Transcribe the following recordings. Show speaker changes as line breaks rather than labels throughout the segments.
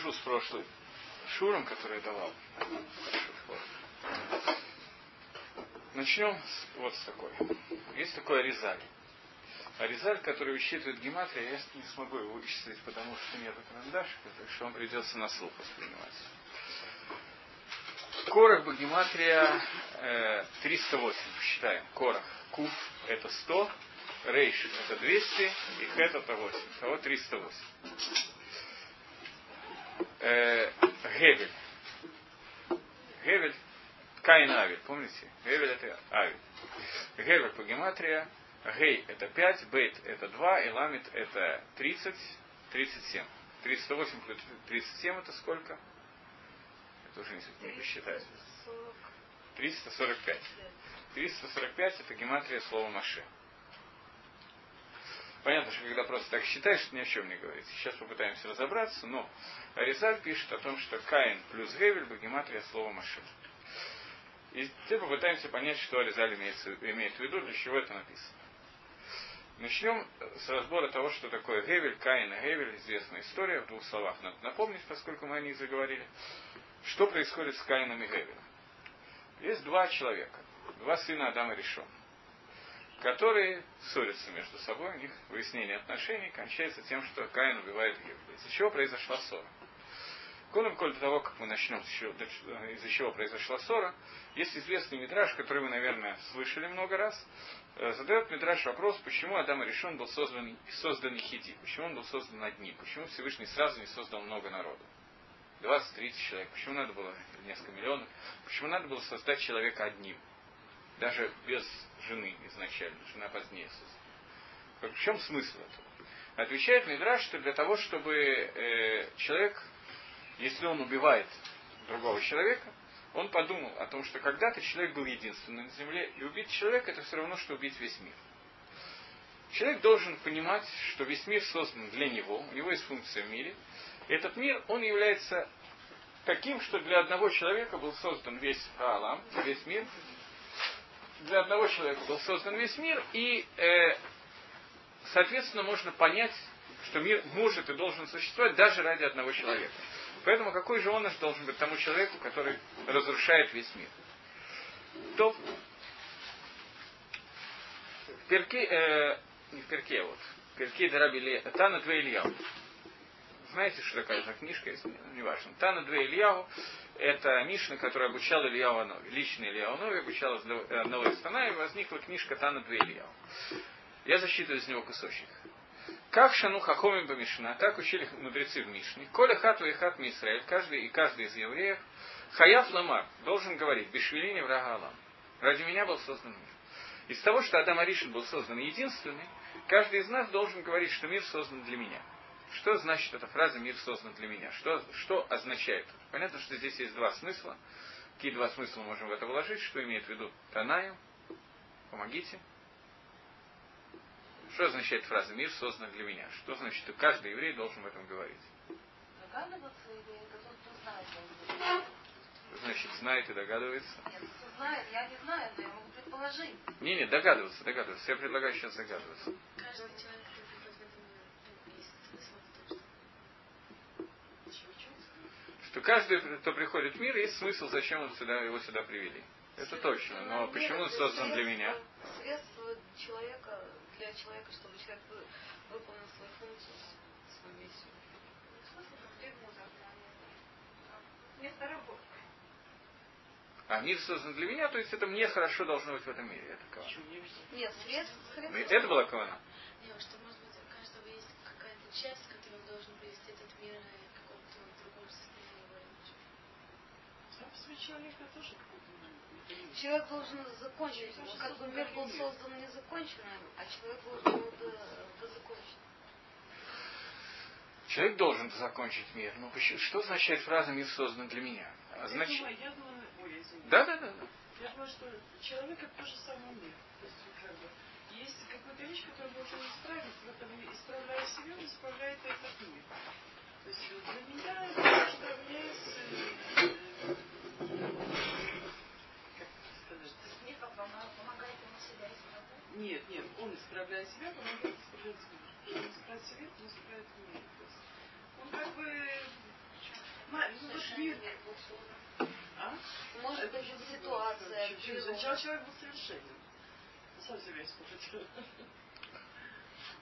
свяжу с прошлым шуром, который я давал. Начнем с, вот с такой. Есть такой Аризаль. Аризаль, который высчитывает гематрия, я не смогу его вычислить, потому что нет карандашика, так что вам придется на слух воспринимать. Корах Багематрия э, 308, считаем. Корах. Куф это 100, Рейш это 200, и Хет это 8. Того 308. Э, Гевель. Гевель Каин Авель, помните? Гевель это Авель. Гевель по гематрия. Гей это 5, Бейт это 2, и Ламит это 30, 37. 308 плюс 37 это сколько? Это уже не посчитать. 345. 345 это гематрия слова Маше. Понятно, что когда просто так считаешь, ни о чем не говорит. Сейчас попытаемся разобраться, но Аризаль пишет о том, что Каин плюс Гевель – гематрия слова Маше. И теперь попытаемся понять, что Аризаль имеет, имеет в виду, для чего это написано. Начнем с разбора того, что такое Гевель, Каин и Гевель, известная история, в двух словах надо напомнить, поскольку мы о них заговорили. Что происходит с Каином и Гевелем? Есть два человека, два сына Адама Решон, которые ссорятся между собой, у них выяснение отношений кончается тем, что Каин убивает Гевеля. Из-за чего произошла ссора? Коном коль до того, как мы начнем, из-за чего произошла ссора, есть известный мидраж, который вы, наверное, слышали много раз. Э, задает мидраж вопрос, почему Адам решен был создан, создан Ехиди, почему он был создан одним, почему Всевышний сразу не создал много народу. 20-30 человек. Почему надо было несколько миллионов? Почему надо было создать человека одним? Даже без жены изначально. Жена позднее создана. В чем смысл этого? Отвечает Мидраш, что для того, чтобы э, человек если он убивает другого человека, он подумал о том, что когда-то человек был единственным на земле, и убить человека это все равно, что убить весь мир. Человек должен понимать, что весь мир создан для него, у него есть функция в мире. Этот мир, он является таким, что для одного человека был создан весь Аалам, весь мир. Для одного человека был создан весь мир, и, э, соответственно, можно понять, что мир может и должен существовать даже ради одного человека. Поэтому какой же он должен быть тому человеку, который разрушает весь мир? То в перке, э, не в перке, а вот, в перке Дарабили, Тана Две Ильяу. Знаете, что такая же книжка есть? Ну, неважно. Тана Две Ильяу – это Мишна, которая обучала Ильяу Анови. Лично Ильяу Анови обучал одного из и возникла книжка Тана Две Ильяу. Я засчитываю из него кусочек. Как шану хахомим бамишна, так учили мудрецы в Мишне. Коля хату и хат Израиль, каждый и каждый из евреев, хаяф ламар, должен говорить, бешвелини врага Алам. Ради меня был создан мир. Из того, что Адам Аришин был создан единственный, каждый из нас должен говорить, что мир создан для меня. Что значит эта фраза «мир создан для меня»? Что, что означает? Понятно, что здесь есть два смысла. Какие два смысла можем в это вложить? Что имеет в виду Танаем? Помогите. Что означает фраза «мир создан для меня»? Что значит, что каждый еврей должен об этом говорить?
Догадываться или это тот, кто знает?
Значит, знает и догадывается.
Нет, кто знает, я не знаю, но я могу предположить.
Не, не, догадываться, догадываться. Я предлагаю сейчас догадываться.
Каждый человек, который приходит в этом мир, есть смысл в том, что...
Каждый, кто приходит в мир, есть смысл, зачем он сюда, его сюда привели. Это точно. Но почему он создан для меня?
Средство человека для человека, чтобы человек выполнил свою функцию, свою миссию. Место работы.
А мир создан для меня, то есть это мне хорошо должно быть в этом мире. Это кавана.
Нет, средств, средств.
Это была кавана.
Нет, что может быть у каждого есть какая-то часть, которая должен привести этот мир к какому-то другому состоянию.
Сам человека тоже
Человек должен закончить. Как бы мир был создан незаконченным, а человек должен был дозакончить.
Человек должен закончить мир. Но что означает фраза «мир создан для меня»?
А
значит...
я думаю, я думаю, ой,
да, да, да, да.
Я думаю, что человек это тоже самый мир. То есть, как бы, есть какая-то вещь, которую должен исправить, в этом исправляя себя, он исправляет этот мир. Нет, нет, он исправляет себя, помогает исправлять мир. Он исправляет себя, он исправляет мир. Он как бы ма- ну, вот мир, а?
Может быть,
Это
ситуация,
Чуть-чуть.
природа.
Сначала человек был совершенен. Сам себя испортил.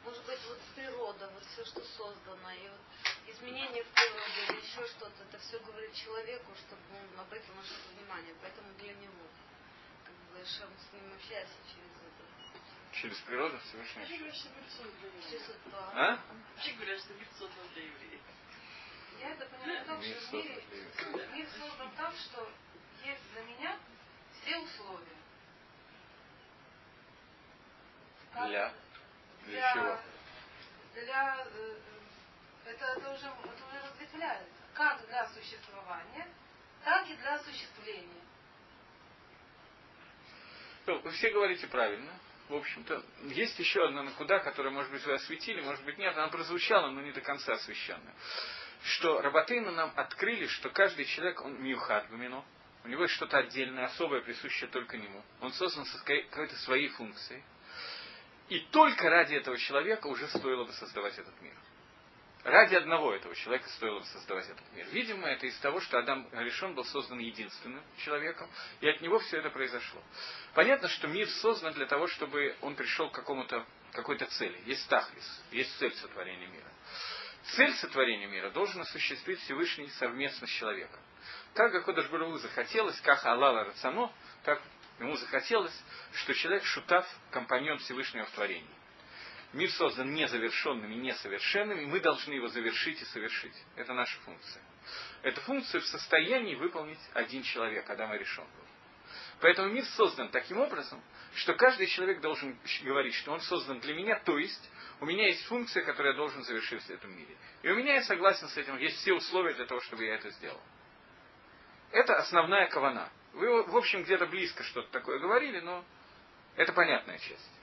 Может быть, вот природа, вот все, что создано, и вот изменения в природе или еще что-то, это все говорит человеку, чтобы он обратил на что-то внимание. Поэтому для него, как бы, Шем с ним общается через это.
Через природу Всевышний.
Вообще говорят, что мир создан для
Через
евреев.
это.
А?
Вообще говорят, что мир создан для евреев.
Я это понимаю так,
Мир
что в мире,
для
мир создан так, что есть для меня все условия. Как
Для? Для чего?
Для, э, это, это, уже, это уже разветвляется. Как для существования, так и для осуществления.
Ну, Вы все говорите правильно. В общем-то, есть еще одна накуда, которую, может быть, вы осветили, может быть, нет, она прозвучала, но не до конца освещенная. Что Рабатейну нам открыли, что каждый человек, он миухат гумино, у него есть что-то отдельное, особое, присущее только нему. Он создан со какой-то своей функцией. И только ради этого человека уже стоило бы создавать этот мир. Ради одного этого человека стоило создавать этот мир. Видимо, это из того, что Адам решен был создан единственным человеком, и от него все это произошло. Понятно, что мир создан для того, чтобы он пришел к какому-то, какой-то цели. Есть тахлис, есть цель сотворения мира. Цель сотворения мира должен осуществить Всевышний совместно с человеком. Как Гакодаш Бару захотелось, как Аллала Рацано, так ему захотелось, что человек шутав, компаньон Всевышнего в творении. Мир создан незавершенным и несовершенным, и мы должны его завершить и совершить. Это наша функция. Эту функцию в состоянии выполнить один человек, Адам решен был. Поэтому мир создан таким образом, что каждый человек должен говорить, что он создан для меня, то есть у меня есть функция, которую я должен завершить в этом мире. И у меня, я согласен с этим, есть все условия для того, чтобы я это сделал. Это основная кавана. Вы, в общем, где-то близко что-то такое говорили, но это понятная часть.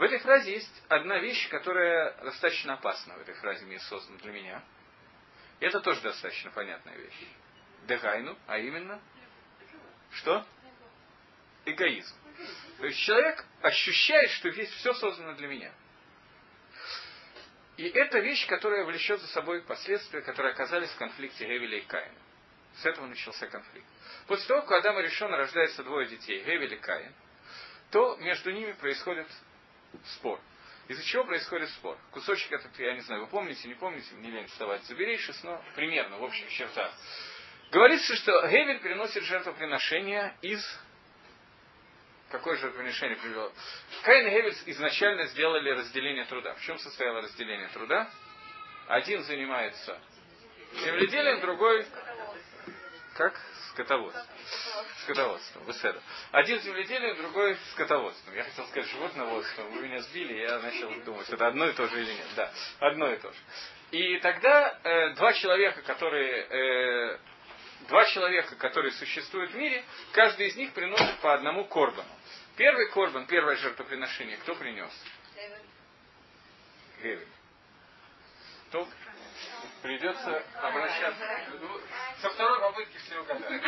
В этой фразе есть одна вещь, которая достаточно опасна в этой фразе «мир создан для меня». И это тоже достаточно понятная вещь. Дегайну, а именно, что? Эгоизм. То есть человек ощущает, что здесь все создано для меня. И это вещь, которая влечет за собой последствия, которые оказались в конфликте Гевеля и Каина. С этого начался конфликт. После того, как у Адама решен рождается двое детей, Гевель и Каин, то между ними происходит спор. Из-за чего происходит спор? Кусочек этот, я не знаю, вы помните, не помните, не лень вставать, заберейшись, но примерно, в общих чертах. Говорится, что Гевель приносит жертвоприношение из... Какое жертвоприношение привел? Каин и Гевель изначально сделали разделение труда. В чем состояло разделение труда? Один занимается земледелием, другой... Как? Скотоводством. Скотоводством, беседа. Один земледелием, другой скотоводством. Я хотел сказать животноводством, вы меня сбили, я начал думать, это одно и то же или нет. Да, одно и то же. И тогда э, два человека, которые э, два человека, которые существуют в мире, каждый из них приносит по одному корбану. Первый корбан, первое жертвоприношение, кто принес? Гевель. То придется обращаться. Ну, Со второй попытки все угадали.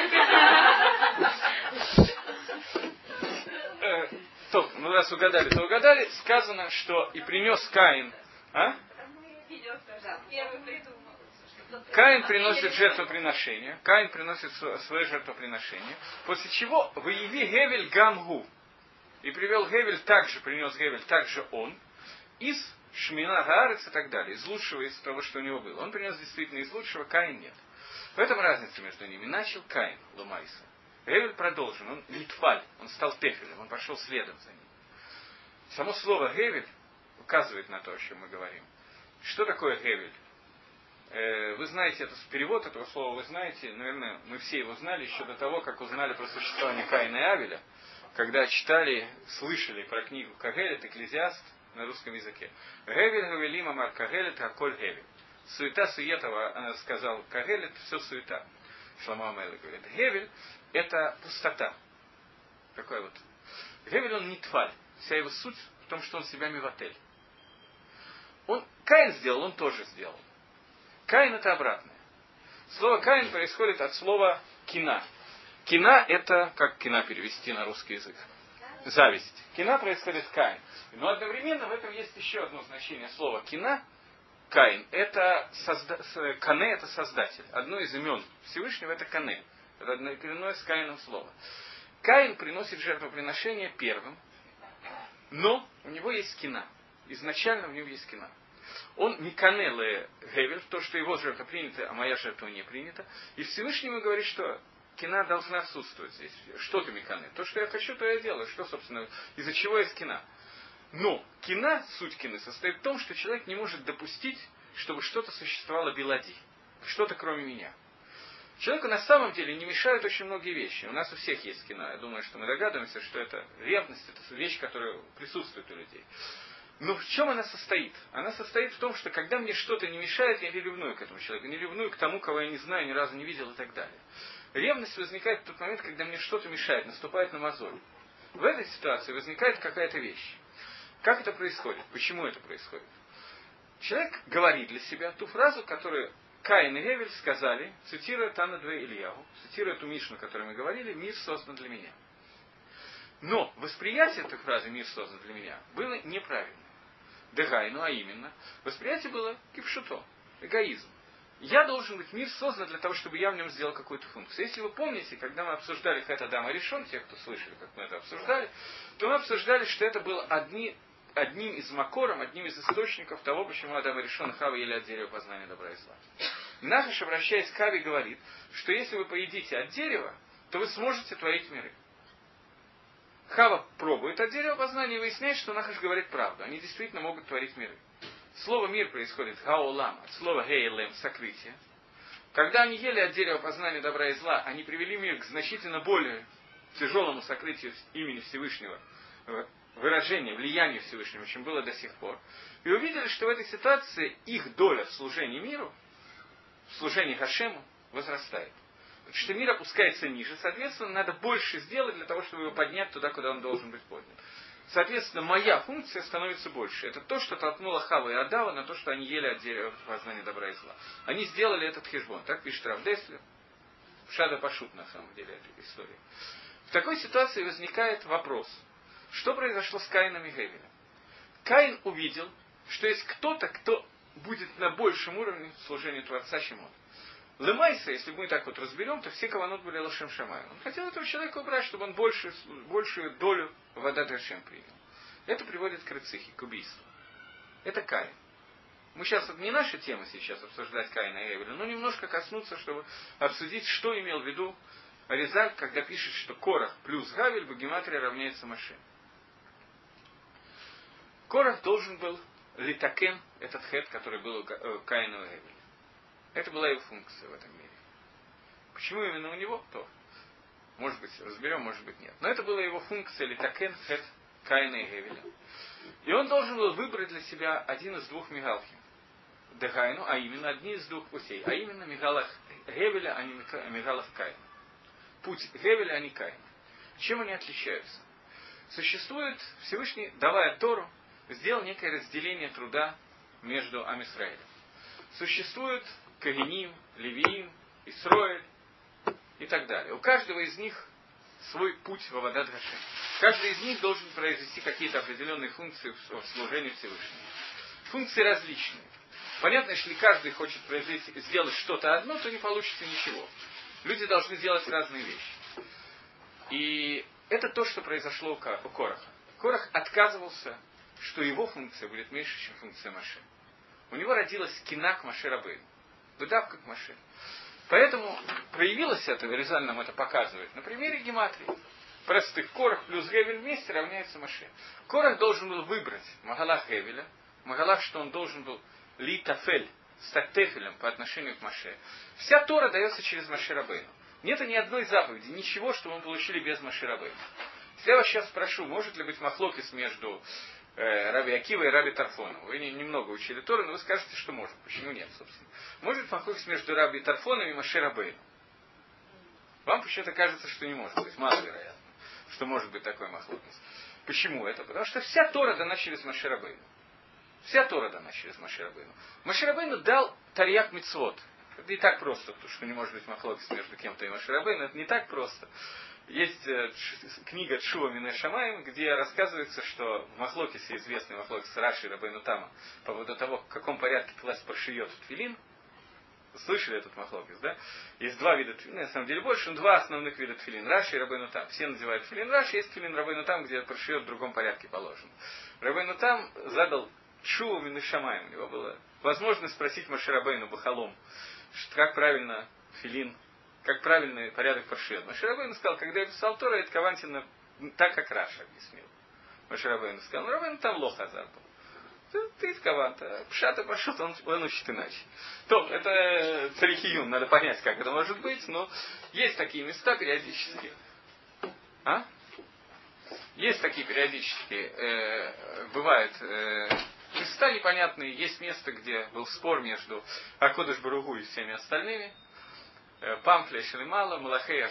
Э, ну раз угадали, то угадали. Сказано, что и принес Каин. А? Каин приносит жертвоприношение. Каин приносит сво- свое жертвоприношение. После чего выяви Гевель Гамгу. И привел Гевель также, принес Гевель также он. Из Шмина Гаарец и так далее. Из лучшего из того, что у него было. Он принес действительно из лучшего, Каин нет. В этом разница между ними. Начал Каин Лумайса. Гевель продолжен. Он нитфаль. Он стал тефелем. Он пошел следом за ним. Само слово Гевель указывает на то, о чем мы говорим. Что такое Гевель? Э, Вы знаете, это перевод этого слова вы знаете, наверное, мы все его знали еще до того, как узнали про существование Каина и Авеля, когда читали, слышали про книгу Кагелет, Экклезиаст на русском языке. Гевель Гавелим Амар Кагелет Аколь Гевель. Суета суетова, она сказал, Кагелет, все суета. Шламу Амелы говорит. Гевель – это пустота. Такой вот. Гевель он не тварь. Вся его суть в том, что он себя миватель. Он, Каин сделал, он тоже сделал. Каин это обратное. Слово Каин происходит от слова кина. Кина это, как кина перевести на русский язык? Зависть. Кина происходит Каин. Но одновременно в этом есть еще одно значение слова кина. Каин, это созда... Кане это создатель. Одно из имен Всевышнего это Кане. Это однокоренное с Каином слово. Каин приносит жертвоприношение первым, но у него есть кина. Изначально у него есть кина. Он не канеле Гевель, то, что его жертва принята, а моя жертва не принята. И Всевышнему говорит, что кина должна отсутствовать здесь. Что ты миканы? То, что я хочу, то я делаю. Что, собственно, из-за чего есть кина? Но кина, суть кины, состоит в том, что человек не может допустить, чтобы что-то существовало белади. Что-то кроме меня. Человеку на самом деле не мешают очень многие вещи. У нас у всех есть кино. Я думаю, что мы догадываемся, что это ревность, это вещь, которая присутствует у людей. Но в чем она состоит? Она состоит в том, что когда мне что-то не мешает, я не ревную к этому человеку, не ревную к тому, кого я не знаю, ни разу не видел и так далее. Ревность возникает в тот момент, когда мне что-то мешает, наступает на мозоль. В этой ситуации возникает какая-то вещь. Как это происходит? Почему это происходит? Человек говорит для себя ту фразу, которую Каин и Гевель сказали, цитируя Тана Две Ильяву, цитируя ту Мишну, о которой мы говорили, мир создан для меня. Но восприятие этой фразы «мир создан для меня» было неправильно. Дегайну, а именно, восприятие было кипшуто, эгоизм. Я должен быть, мир создан для того, чтобы я в нем сделал какую-то функцию. Если вы помните, когда мы обсуждали Хэта Дама решен, те, кто слышали, как мы это обсуждали, то мы обсуждали, что это было одни, одним из макором, одним из источников того, почему Адам решен Хава ели от дерева познания добра и зла. Нахаш, обращаясь к Хаве, говорит, что если вы поедите от дерева, то вы сможете творить миры. Хава пробует от дерева познания и выясняет, что Нахаш говорит правду. Они действительно могут творить миры. Слово мир происходит хаолам, от слова гейлем, сокрытие. Когда они ели от дерева познания добра и зла, они привели мир к значительно более тяжелому сокрытию имени Всевышнего, выражению, влиянию Всевышнего, чем было до сих пор. И увидели, что в этой ситуации их доля в служении миру, в служении Хашему, возрастает. Потому что мир опускается ниже, соответственно, надо больше сделать для того, чтобы его поднять туда, куда он должен быть поднят. Соответственно, моя функция становится больше. Это то, что толкнуло Хава и Адава на то, что они ели от дерева познания добра и зла. Они сделали этот хижбон. Так пишет Равдеслер. Шада Пашут, на самом деле, этой истории. В такой ситуации возникает вопрос. Что произошло с Каином и Гевелем? Каин увидел, что есть кто-то, кто будет на большем уровне служения Творца, чем он. Лемайса, если мы так вот разберем, то все каванот были Лашем Шамай. Он хотел этого человека убрать, чтобы он больше, большую долю вода Дашем принял. Это приводит к рыцихе, к убийству. Это Каин. Мы сейчас, не наша тема сейчас обсуждать Каина и Эвеля, но немножко коснуться, чтобы обсудить, что имел в виду Аризаль, когда пишет, что Корах плюс Гавель в гематрии равняется Маше. Корах должен был литакен, этот хет, который был э, Каина и Эвеля. Это была его функция в этом мире. Почему именно у него? То. Может быть, разберем, может быть, нет. Но это была его функция литакен хет Каина и Гевеля. И он должен был выбрать для себя один из двух мигалхим. Дехайну, а именно одни из двух путей. А именно мигалах Гевеля, а не мигалах Каина. Путь Гевеля, а не Каина. Чем они отличаются? Существует Всевышний, давая Тору, сделал некое разделение труда между Амисраилем. Существует Кагиним, Левиим, Исроэль и так далее. У каждого из них свой путь в Авадат Гашем. Каждый из них должен произвести какие-то определенные функции в служении Всевышнему. Функции различные. Понятно, если каждый хочет произвести, сделать что-то одно, то не получится ничего. Люди должны делать разные вещи. И это то, что произошло у Кораха. Корах отказывался, что его функция будет меньше, чем функция Маше. У него родилась кинак Маше Рабейну. Выдав как машина. Поэтому проявилось это, Резаль нам это показывает, на примере гематрии. Простых Корах плюс Гевель вместе равняется Маше. Корах должен был выбрать Магалах Гевеля, Магалах, что он должен был Литафель, стать Тефелем по отношению к Маше. Вся Тора дается через Маше Рабейну. Нет ни одной заповеди, ничего, что мы получили без Маше Рабейну. Я вас сейчас спрошу, может ли быть махлокис между Раби Акива и Раби Тарфона. Вы не, немного учили Тору, но вы скажете, что может. Почему нет, собственно? Может махлокис между Раби Тарфоном и Маше Рабейном? Вам почему-то кажется, что не может быть. Мало вероятно, что может быть такой махлокис. Почему это? Потому что вся Тора дана через Маше Рабейну. Вся Тора дана через Маше Рабейну. Маше Рабейну дал Тарьяк Мицвод. Это не так просто, потому что не может быть махлокис между кем-то и Маше Рабейну. Это не так просто. Есть э, книга Чува Мине Шамаем, где рассказывается, что в Махлокисе, известный Махлокис Раши Рабейну Тама, по поводу того, в каком порядке класть паршиет в филин, слышали этот Махлокис, да? Есть два вида тфилин, на самом деле больше, но два основных вида тфилин. Раши и Рабейну Там. Все называют тфилин Раши, есть тфилин Рабейну Там, где паршиет в другом порядке положен. Рабейну Там задал Чуву Минышамаем. У него была возможность спросить Маширабейну Бахалом, как правильно филин, как правильный порядок паршиот. Маширабейну сказал, когда я писал Тора, это Кавантина так, как Раша объяснил. Маширабейну сказал, ну Рабейну там лох азар был. Ты, ты Каванта. Пшата пошел, он, он учит иначе. То, это царихиюн, надо понять, как это может быть, но есть такие места периодически. А? Есть такие периодически, э, бывают э, места непонятные, есть место, где был спор между Акодыш Баругу и всеми остальными, Памфля Шалимала, Малахея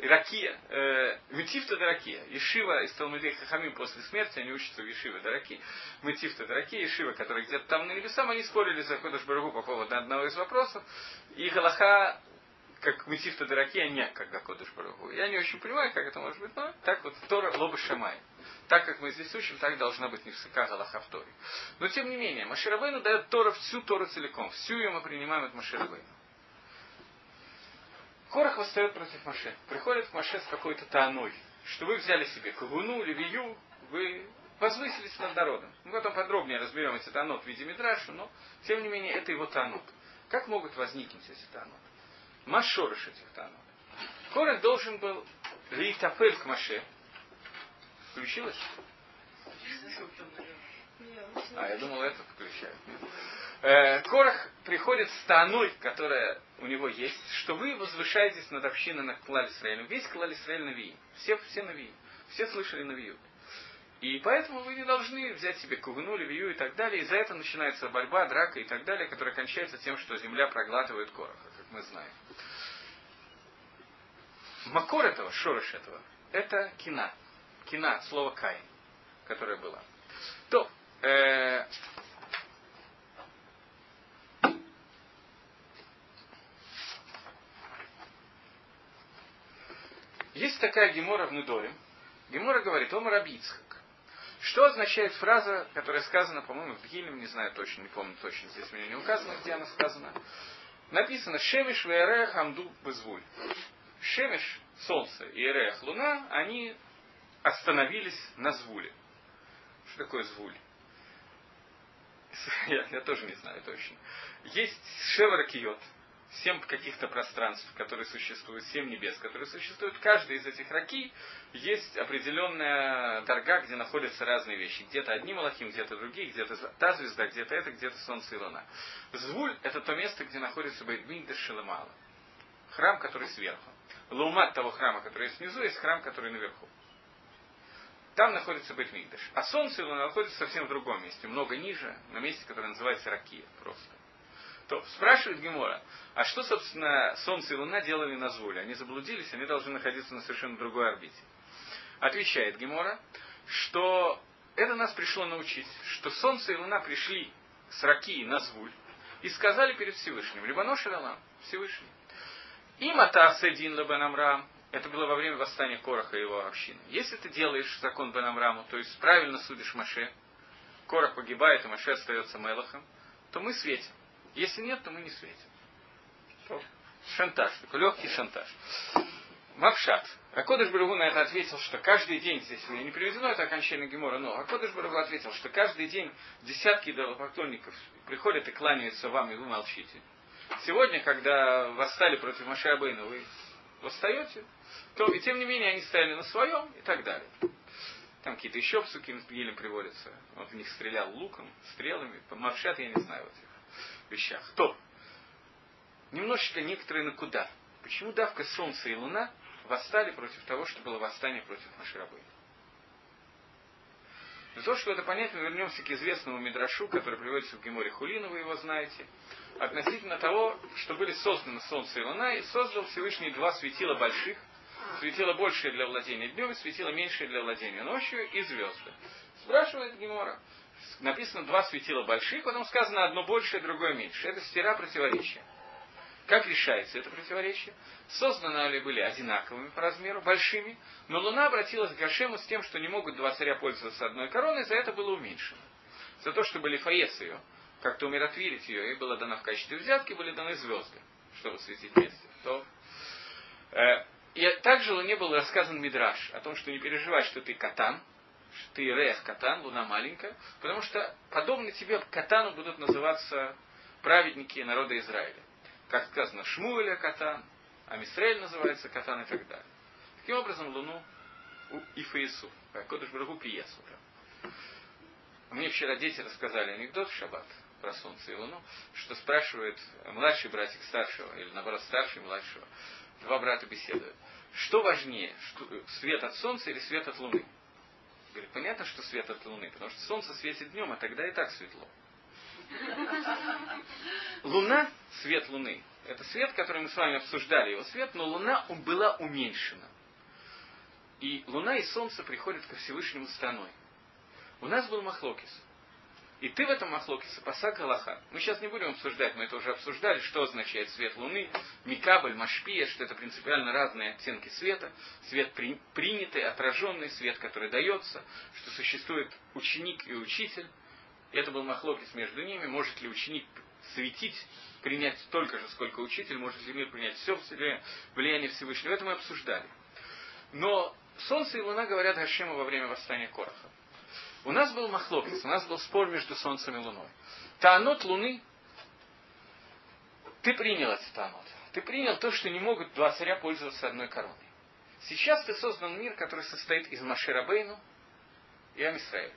Иракия, э, Метифта Даракия, Ешива из Талмудей Хахамим после смерти, они учатся в Ешиве Дараки, Метифта Даракия, Ешива, который где-то там на небесах, они спорили за Акодыш Баругу по поводу одного из вопросов, и Галаха как Метифта Даракия, не как Гакодыш Баругу. Я не очень понимаю, как это может быть, но так вот Тора Лоба Шамай. Так как мы здесь учим, так должна быть Невсыка Галаха в Торе. Но тем не менее, Маширабейну дает Тора всю Тору целиком. Всю ее мы принимаем от Маширабейну. Корах восстает против Маше. Приходит к Маше с какой-то таной, что вы взяли себе Кагуну, Левию, вы возвысились над народом. Мы потом подробнее разберем эти танот в виде Мидраша, но тем не менее это его танот. Как могут возникнуть эти танот? Машорыш этих танот. Корах должен был Лейтапель к Маше, Включилось? А, я думал, это включает. Э, Корах приходит с таной, которая у него есть, что вы возвышаетесь над общиной на Клале Исраилем. Весь Клале Исраиль Навии. Все, все Навии. Все слышали Навию. И поэтому вы не должны взять себе кугну, левию и так далее. И за это начинается борьба, драка и так далее, которая кончается тем, что земля проглатывает Короха, как мы знаем. Макор этого, шорош этого, это кина кина от слова кай, которое было. То, э, есть такая гемора в Нудоре. Гемора говорит, Омар Абицхак. Что означает фраза, которая сказана, по-моему, в Гилем, не знаю точно, не помню точно, здесь у меня не указано, где она сказана. Написано «Шемиш веерех амду безвуль». Шемиш, солнце, и Эрех, луна, они остановились на звуле. Что такое звуль? Я, я тоже не знаю точно. Есть шеваракиот, семь каких-то пространств, которые существуют, семь небес, которые существуют. Каждый из этих раки есть определенная дорога, где находятся разные вещи. Где-то одни малахим, где-то другие, где-то та звезда, где-то это, где-то солнце и луна. Звуль – это то место, где находится Бейдминдер Шелемала. Храм, который сверху. Лаумат того храма, который есть внизу, есть храм, который наверху. Там находится Бетмикдаш. А Солнце его находится совсем в другом месте, много ниже, на месте, которое называется Ракия просто. То спрашивает Гемора, а что, собственно, Солнце и Луна делали на Звуле? Они заблудились, они должны находиться на совершенно другой орбите. Отвечает Гемора, что это нас пришло научить, что Солнце и Луна пришли с Ракии на Звуль и сказали перед Всевышним, либо Ношералам, Всевышний, им Атаседин Лабен Амрам, это было во время восстания Короха и его общины. Если ты делаешь закон Бенамраму, то есть правильно судишь Маше, Корах погибает, и Маше остается Мелахом, то мы светим. Если нет, то мы не светим. Шантаж, такой легкий шантаж. Мавшат. Акодыш Барагу на это ответил, что каждый день, здесь у меня не приведено это окончание Гемора, но Акодыш Барагу ответил, что каждый день десятки идолопоклонников приходят и кланяются вам, и вы молчите. Сегодня, когда восстали против Маша Абейна, вы восстаете, то и тем не менее они стояли на своем и так далее. Там какие-то еще псуки Гилем приводятся. Он в них стрелял луком, стрелами. Мавшат я не знаю в этих вещах. То. Немножечко некоторые на куда. Почему давка Солнца и Луна восстали против того, что было восстание против Маширабы? Для того, чтобы это понять, мы вернемся к известному Мидрашу, который приводится в Геморе Хулина, вы его знаете, относительно того, что были созданы Солнце и Луна, и создал Всевышний два светила больших, светило большее для владения днем светило меньшее для владения ночью и звезды. Спрашивает Гемора. Написано два светила больших, потом сказано одно большее, другое меньше. Это стира противоречия. Как решается это противоречие? Созданы они были одинаковыми по размеру, большими, но Луна обратилась к Гашему с тем, что не могут два царя пользоваться одной короной, за это было уменьшено. За то, чтобы Лифаес ее, как-то умиротворить ее, ей было дано в качестве взятки, были даны звезды, чтобы светить вместе. То, э, и также Луне был рассказан Мидраш о том, что не переживай, что ты катан, что ты рех катан, Луна маленькая, потому что подобно тебе катану будут называться праведники народа Израиля. Как сказано, Шмуэля катан, Амисраэль называется катан и так далее. Таким образом, Луну и Фаису, Кодыш Брагу Пиесу. Мне вчера дети рассказали анекдот в шаббат про Солнце и Луну, что спрашивает младший братик старшего, или наоборот старший младшего, два брата беседуют. Что важнее, свет от Солнца или свет от Луны? Говорит, понятно, что свет от Луны, потому что Солнце светит днем, а тогда и так светло. Луна, свет Луны, это свет, который мы с вами обсуждали, его свет, но Луна была уменьшена. И Луна и Солнце приходят ко Всевышнему страной. У нас был Махлокис. И ты в этом Махлокисе пасак Галаха. Мы сейчас не будем обсуждать, мы это уже обсуждали, что означает свет Луны, Микабль, Машпия, что это принципиально разные оттенки света, свет при, принятый, отраженный, свет, который дается, что существует ученик и учитель. Это был Махлокис между ними, может ли ученик светить, принять столько же, сколько учитель, может ли мир принять все влияние Всевышнего. Это мы обсуждали. Но Солнце и Луна говорят Гашему во время восстания Короха. У нас был махлокис, у нас был спор между Солнцем и Луной. Таанот Луны, ты принял этот таанот. Ты принял то, что не могут два царя пользоваться одной короной. Сейчас ты создан мир, который состоит из Маширабейну и Амисраэля.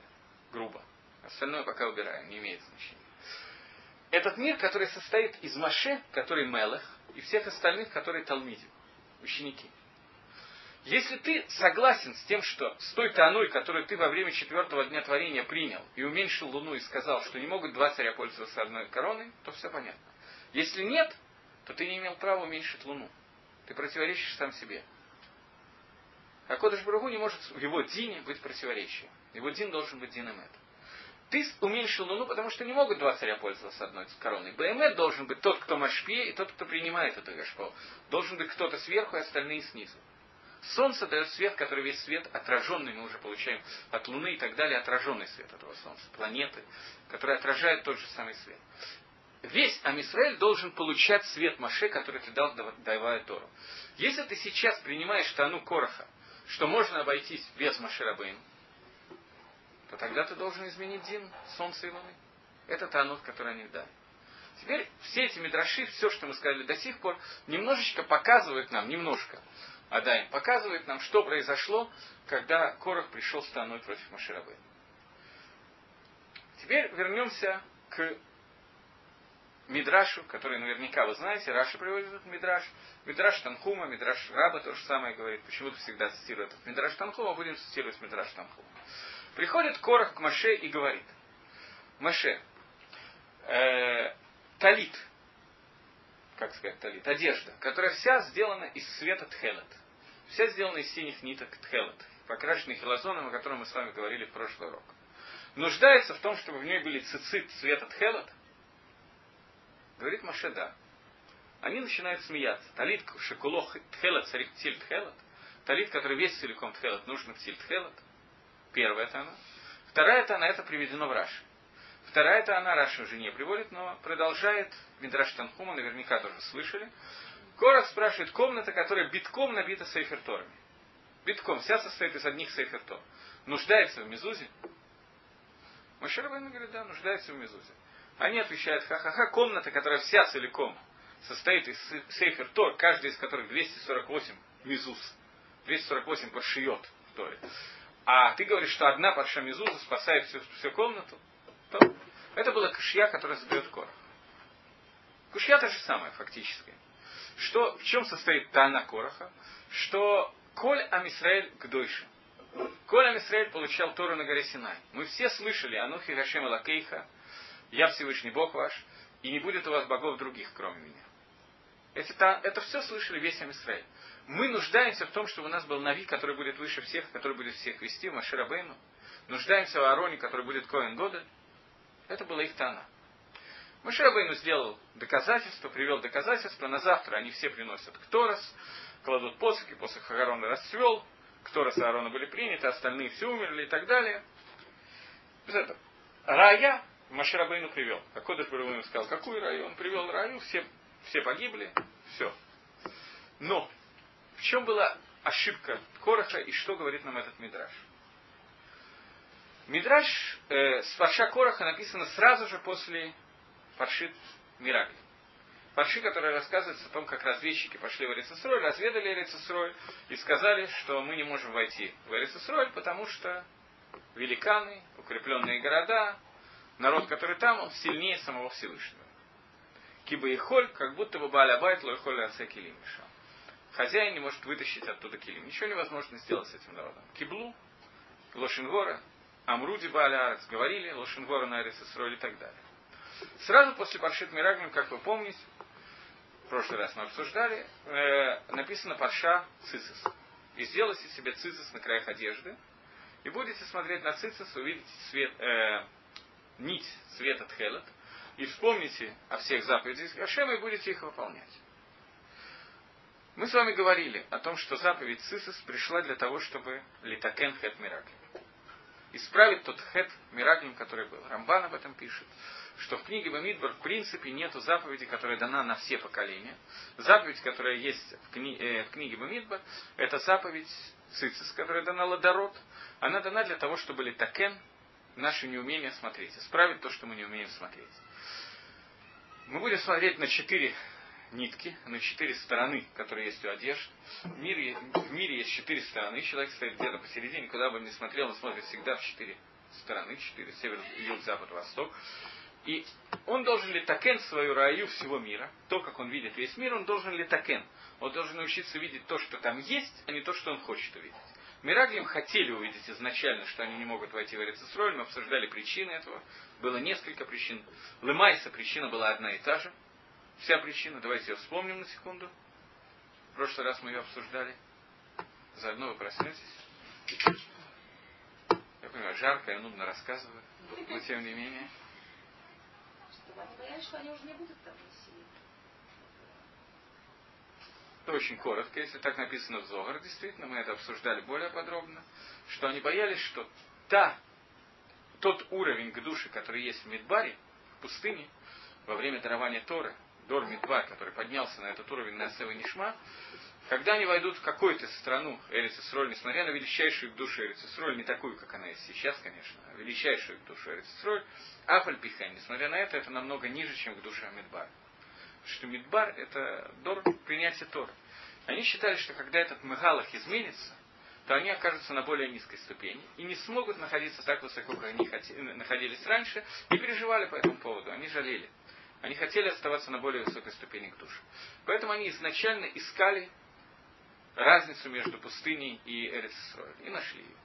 Грубо. Остальное пока убираем, не имеет значения. Этот мир, который состоит из Маше, который Мелах, и всех остальных, которые Талмиди, ученики. Если ты согласен с тем, что с той таной, которую ты во время четвертого дня творения принял, и уменьшил Луну и сказал, что не могут два царя пользоваться одной короной, то все понятно. Если нет, то ты не имел права уменьшить Луну. Ты противоречишь сам себе. А Кодыш Брагу не может в его дине быть противоречием. Его дин должен быть дином это. Ты уменьшил Луну, потому что не могут два царя пользоваться одной короной. БМЭ должен быть тот, кто машпе, и тот, кто принимает эту гашпо. Должен быть кто-то сверху, и остальные снизу. Солнце дает свет, который весь свет отраженный, мы уже получаем от Луны и так далее, отраженный свет этого Солнца, планеты, который отражает тот же самый свет. Весь Амисраэль должен получать свет Маше, который ты дал, давая Тору. Если ты сейчас принимаешь Тану Короха, что можно обойтись без Маширабейн, то тогда ты должен изменить Дин Солнца и Луны. Это Танут, который они дали. Теперь все эти мидраши, все, что мы сказали до сих пор, немножечко показывают нам, немножко, Адаем, показывает нам, что произошло, когда Корах пришел страной против Маширабы. Теперь вернемся к Мидрашу, который наверняка вы знаете, Раша приводит этот Мидраш. Мидраш Танхума, Мидраш Раба то же самое говорит. Почему-то всегда цитирует этот Мидраш Танхума, будем цитировать Мидраш Танхума. Приходит Корах к Маше и говорит, Маше, э, талит, как сказать талит, одежда, которая вся сделана из света тхелет. Вся сделана из синих ниток тхелет, покрашенных хилозоном, о котором мы с вами говорили в прошлый урок. Нуждается в том, чтобы в ней были цицит цвета тхелет? Говорит Маше, да. Они начинают смеяться. Талит шекуло тхелет царик тиль тхелет. Талит, который весь целиком тхелет, нужно в тиль тхелет. Первая это она. Вторая это она, это приведено в Раши. Вторая это она, Раши уже не приводит, но продолжает Мидраш Танхума, наверняка тоже слышали. Корах спрашивает, комната, которая битком набита сейферторами. Битком, вся состоит из одних сейфертор. Нуждается в мезузе? Машарабайна говорит, да, нуждается в мезузе. Они отвечают, ха-ха-ха, комната, которая вся целиком состоит из сейфертор, каждый из которых 248 мезуз. 248 подшиет в Торе. А ты говоришь, что одна парша мезуза спасает всю, всю комнату. То это была кушья, которая задает Корах. Кушья та же самая, фактически что, в чем состоит Тана Короха, что Коль Амисраэль Гдойша. Коль Амисраэль получал Тору на горе Синай. Мы все слышали Анухи Гашем Лакейха, я Всевышний Бог ваш, и не будет у вас богов других, кроме меня. Это, это все слышали весь Амисраэль. Мы нуждаемся в том, чтобы у нас был Нави, который будет выше всех, который будет всех вести, Маширабейну. Нуждаемся в Аароне, который будет Коэн Года. Это была их Тана. Маширабейну сделал доказательство, привел доказательство, на завтра они все приносят Кторос, кладут посохи, посох Аарона расцвел, Кторос и Аарона были приняты, остальные все умерли и так далее. Без этого. Рая Маширабейну привел. А Кодыш Барабейну сказал, какую раю? Он привел раю, все, все погибли, все. Но в чем была ошибка Короха и что говорит нам этот Мидраш? Мидраш э, с Парша Короха написано сразу же после Паршит Миракли. Парши, которая рассказывается о том, как разведчики пошли в Эрицесроль, разведали Эрицесроль и сказали, что мы не можем войти в Эрицесроль, потому что великаны, укрепленные города, народ, который там, он сильнее самого Всевышнего. Киба и холь, как будто бы Баля Байт, Лойхоль Аце Килим Хозяин не может вытащить оттуда килим. Ничего невозможно сделать с этим народом. Киблу, Лошингора, Амруди Балярец говорили, Лошингора на Эрицесроль и так далее. Сразу после Паршит Мирагним, как вы помните, в прошлый раз мы обсуждали, э, написано Парша Цицис. И сделайте себе цицис на краях одежды, и будете смотреть на цицис, увидите свет, э, нить света Тхелет, и вспомните о всех заповедях Гашема и будете их выполнять. Мы с вами говорили о том, что заповедь Цисис пришла для того, чтобы литакен хет мираклим. Исправить тот хет мираклим, который был. Рамбан об этом пишет что в книге Бамидбар в принципе нету заповеди, которая дана на все поколения. Заповедь, которая есть в, кни, э, в книге Бамидбар, это заповедь Цицис, которая дана Ладород. Она дана для того, чтобы Литакен наше неумение смотреть, исправить то, что мы не умеем смотреть. Мы будем смотреть на четыре нитки, на четыре стороны, которые есть у одежды. В мире, в мире есть четыре стороны. Человек стоит где-то посередине, куда бы он ни смотрел, он смотрит всегда в четыре стороны, четыре, север, юг, запад, восток. И он должен ли такен свою раю всего мира, то, как он видит весь мир, он должен ли такен. Он должен научиться видеть то, что там есть, а не то, что он хочет увидеть. Мираглим хотели увидеть изначально, что они не могут войти в Эрицесроль, мы обсуждали причины этого. Было несколько причин. Лымайса причина была одна и та же. Вся причина, давайте ее вспомним на секунду. В прошлый раз мы ее обсуждали. Заодно вы проснетесь. Я понимаю, жарко, я нудно рассказываю, но тем не менее
они боялись, что они уже не будут там.
Это очень коротко, если так написано в Зогар, действительно, мы это обсуждали более подробно, что они боялись, что та, тот уровень к душе, который есть в Мидбаре, в пустыне, во время дарования Торы, Дор Мидбар, который поднялся на этот уровень на Сева Нишма, когда они войдут в какую-то страну Эрицесроль, несмотря на величайшую душу Эрицесроль, не такую, как она есть сейчас, конечно, а величайшую душу Эрицесроль, Афаль Пихен, несмотря на это, это намного ниже, чем к душе Мидбар. Потому что Мидбар – это дор принятия Тор. Они считали, что когда этот Мегалах изменится, то они окажутся на более низкой ступени и не смогут находиться так высоко, как они находились раньше, и переживали по этому поводу, они жалели. Они хотели оставаться на более высокой ступени к душе. Поэтому они изначально искали разницу между пустыней и Эрицесроем. И нашли ее.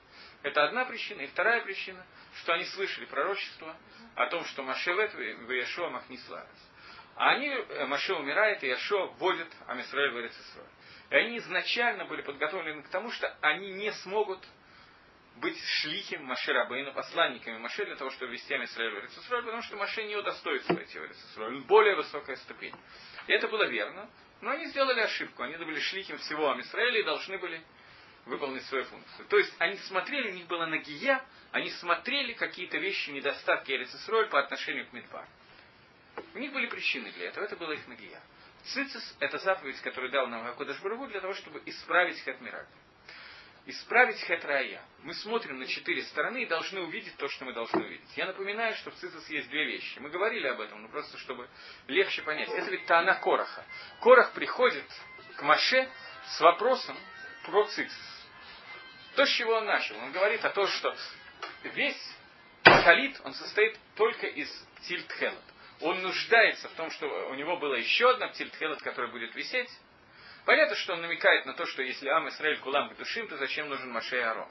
Это одна причина. И вторая причина, что они слышали пророчество о том, что Машевет в Яшуа Махнисларес. А они, э, Маше умирает, и Яшуа вводит Амисраэль в Эрицесрой. И они изначально были подготовлены к тому, что они не смогут быть шлихим Маше Рабейна, посланниками Маше для того, чтобы вести Амисраэль в Эрицесрой, потому что Маше не удостоится войти в Эрицесрой. Более высокая ступень. И это было верно. Но они сделали ошибку. Они были шлихим всего Амисраэля и должны были выполнить свою функцию. То есть они смотрели, у них была нагия, они смотрели какие-то вещи, недостатки Эрицесроль по отношению к Мидбар. У них были причины для этого, это была их нагия. Цицис – это заповедь, которую дал нам Барагу для того, чтобы исправить хет мирак. Исправить хет рая. Мы смотрим на четыре стороны и должны увидеть то, что мы должны увидеть. Я напоминаю, что в Цицис есть две вещи. Мы говорили об этом, но просто чтобы легче понять. Это ведь Тана Короха. Корах приходит к Маше с вопросом про Цицис. То, с чего он начал. Он говорит о том, что весь халит, он состоит только из птильтхелот. Он нуждается в том, что у него было еще одна птильтхелот, которая будет висеть. Понятно, что он намекает на то, что если Ам Исраэль Кулам Душим, то зачем нужен Маше и Арон?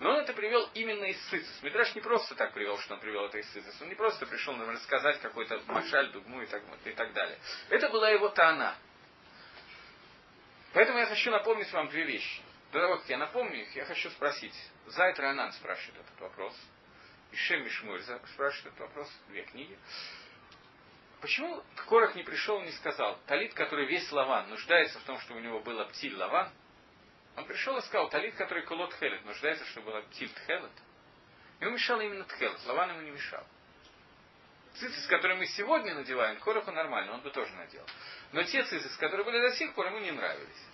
Но он это привел именно из Сицис. Митраш не просто так привел, что он привел это из Сицис. Он не просто пришел нам рассказать какой-то Машаль, Дугму и так, и так далее. Это была его Таана. Поэтому я хочу напомнить вам две вещи. До того, как я напомню их, я хочу спросить. Зайд Ранан спрашивает этот вопрос. И Шем Мишмуль спрашивает этот вопрос. Две книги. Почему Корах не пришел и не сказал, Талит, который весь Лаван, нуждается в том, чтобы у него был птиль Лаван, он пришел и сказал, Талит, который Кулот Хелет, нуждается, чтобы был птиль Тхелет. Ему мешал именно Тхелет, Лаван ему не мешал. Цицис, которые мы сегодня надеваем, Короху нормально, он бы тоже надел. Но те цицис, которые были до сих пор, ему не нравились.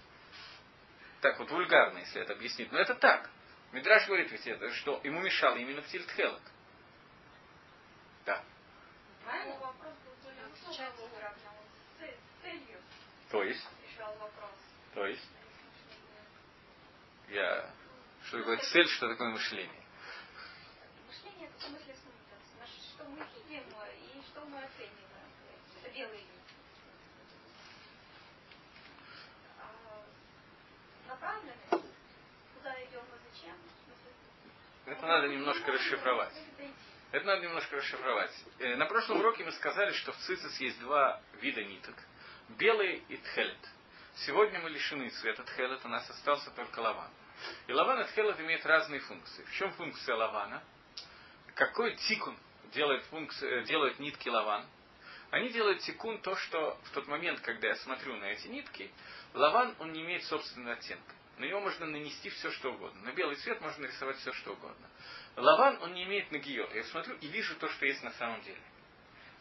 Так вот, вульгарно, если это объяснить. Но это так. Мидраш говорит ведь это, что ему мешал именно птиль Тхелет. Да. То есть? То есть? Я... Что такое цель, что такое мышление?
Мышление это в смысле что мы видим и что мы оцениваем. Это белый а направленность, куда идем и зачем,
это надо немножко расшифровать. Это надо немножко расшифровать. Э, на прошлом уроке мы сказали, что в цицис есть два вида ниток. Белый и тхелет. Сегодня мы лишены цвета тхелет, у нас остался только лаван. И лаван и тхелет имеют разные функции. В чем функция лавана? Какой тикун делает, функцию, э, делает нитки лаван? Они делают тикун то, что в тот момент, когда я смотрю на эти нитки, лаван, он не имеет собственного оттенка. На него можно нанести все, что угодно. На белый цвет можно нарисовать все, что угодно. Лаван, он не имеет нагиот. Я смотрю и вижу то, что есть на самом деле.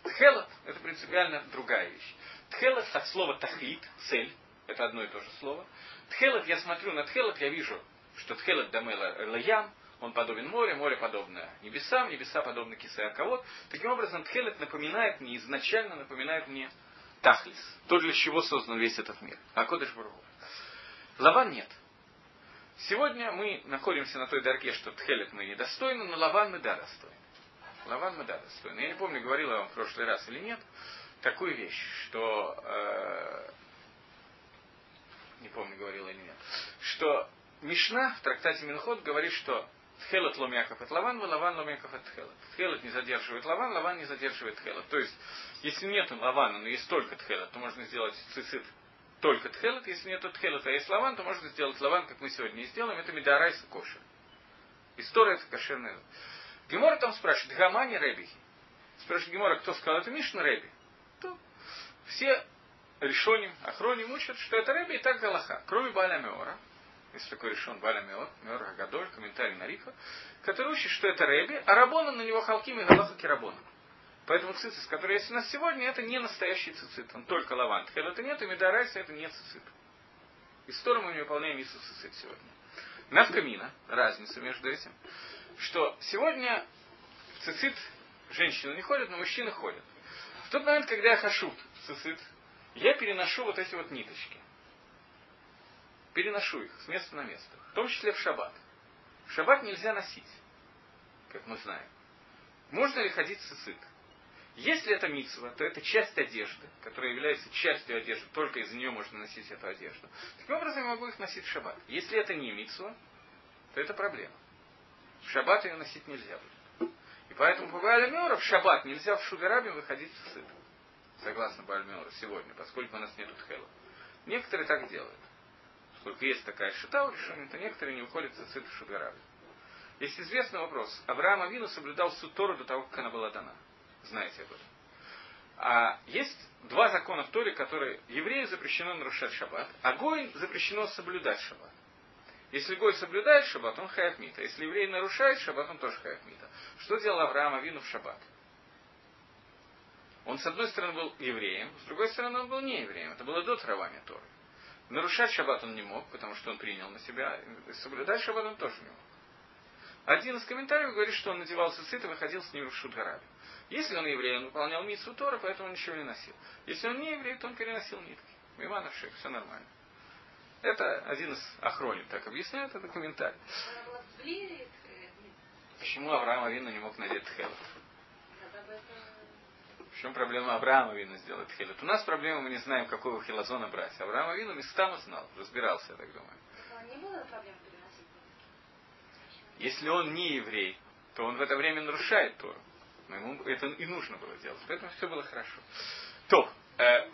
Тхелот – это принципиально другая вещь. Тхелот от слова тахлит, цель, это одно и то же слово. Тхелот, я смотрю на тхелот, я вижу, что тхелот дамела лаям, он подобен морю, море подобно небесам, небеса подобны кисаякавод. Таким образом, тхелет напоминает мне, изначально напоминает мне тахлис, то, для чего создан весь этот мир. А Кодыш Бургу. Лаван нет. Сегодня мы находимся на той дороге, что Тхелет мы недостойны, но Лаван мы да достойны. Лаван мы да достойны. Я не помню, говорил я вам в прошлый раз или нет, такую вещь, что э, не помню, говорил или нет, что Мишна в трактате Минхот говорит, что Тхелет ломяков от Лаван, Лаван ломяков от Тхелет. Тхелет не задерживает Лаван, Лаван не задерживает Тхелет. То есть, если нет Лавана, но есть только Тхелет, то можно сделать цицит только тхелет, если нет тхелета, а есть лаван, то можно сделать лаван, как мы сегодня и сделаем, это медарайса кошер. История это кошерная. Гемора там спрашивает, Гамани Ребихи. Спрашивает Гемора, кто сказал это Мишна Реби. То все решоним, охроним учат, что это Реби и так Галаха. Кроме Баля Меора, есть такой решен Баля Меор, Меор Агадоль, комментарий на Рифа, который учит, что это Реби, а Рабона на него Халким и Галаха Кирабона. Поэтому цицис, который есть у нас сегодня, это не настоящий цицит, он только лавант. Когда это нет, и медарайса это не цицит. И сторону мы не выполняем Иисус цицит сегодня. Навкамина, разница между этим, что сегодня цицит женщины не ходят, но мужчины ходят. В тот момент, когда я хашут цицит, я переношу вот эти вот ниточки. Переношу их с места на место. В том числе в шаббат. В шаббат нельзя носить, как мы знаем. Можно ли ходить цицит? Если это митцва, то это часть одежды, которая является частью одежды, только из-за нее можно носить эту одежду. Таким образом, я могу их носить в шаббат. Если это не митцва, то это проблема. В шаббат ее носить нельзя будет. И поэтому по Баальмеору в шаббат нельзя в Шугарабе выходить в сыт. Согласно Баальмеору сегодня, поскольку у нас нет тхела. Некоторые так делают. Поскольку есть такая шита у то некоторые не выходят в сыт в Шугарабе. Есть известный вопрос. Авраам Авину соблюдал всю Тору до того, как она была дана знаете об этом. А есть два закона в Торе, которые еврею запрещено нарушать шаббат, а Гой запрещено соблюдать шаббат. Если Гой соблюдает шаббат, он хаяв мита. Если еврей нарушает шаббат, он тоже хаяв мита. Что делал Авраам Авину в шаббат? Он, с одной стороны, был евреем, с другой стороны, он был не евреем. Это было до травания Торы. Нарушать шаббат он не мог, потому что он принял на себя. Соблюдать шаббат он тоже не мог. Один из комментариев говорит, что он надевал цицит и выходил с ним в Шудгараби. Если он еврей, он выполнял митсу Тора, поэтому он ничего не носил. Если он не еврей, то он переносил нитки. Миманов шейх, все нормально. Это один из охроним так объясняет, это комментарий. Почему Авраам Авину не мог надеть тхелет? В чем проблема Авраама Вину сделать тхелет? У нас проблема, мы не знаем, какого хилозона брать. Авраам Авину местами знал, разбирался, я так думаю.
Не было проблем
Если он не еврей, то он в это время нарушает Тору. Но ему это и нужно было делать. Поэтому все было хорошо. То, э,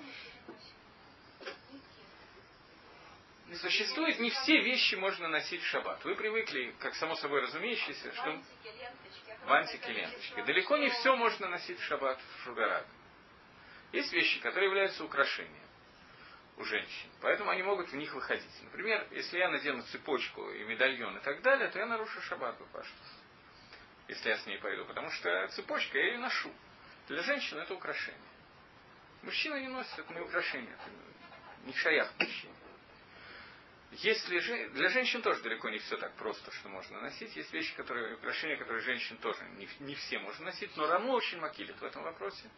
существует, не все вещи можно носить в шаббат. Вы привыкли, как само собой разумеющееся, что бантики, ленточки. Далеко не все можно носить в шаббат в Шугарак. Есть вещи, которые являются украшением у женщин. Поэтому они могут в них выходить. Например, если я надену цепочку и медальон и так далее, то я нарушу шаббат Паштус. Если я с ней пойду. Потому что цепочка я ее ношу. Для женщин это украшение. Мужчина не носит, это не украшение. Это не шаях мужчине. Если же, для женщин тоже далеко не все так просто, что можно носить. Есть вещи, которые, украшения, которые женщин тоже не, не все можно носить. Но Рамо очень макилит в этом вопросе.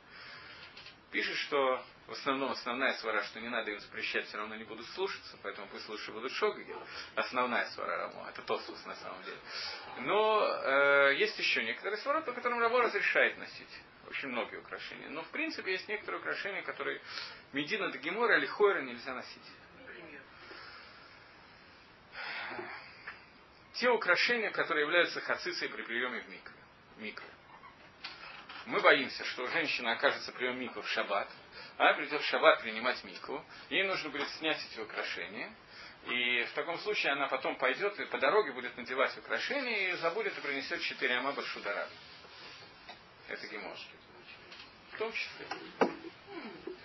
Пишет, что в основном основная свара, что не надо им запрещать, все равно не будут слушаться, поэтому пусть лучше будут шогаги. Основная свара Рамо, это Тосус на самом деле. Но э, есть еще некоторые свары, по которым Рамо разрешает носить. Очень многие украшения. Но в принципе есть некоторые украшения, которые Медина Дагимора или Хойра нельзя носить. те украшения, которые являются хацицей при приеме в микро. микро. Мы боимся, что женщина окажется прием миквы в шаббат, она придет в шаббат принимать микву, ей нужно будет снять эти украшения, и в таком случае она потом пойдет и по дороге будет надевать украшения и забудет и принесет четыре амаба шудара. Это гемор. В том числе.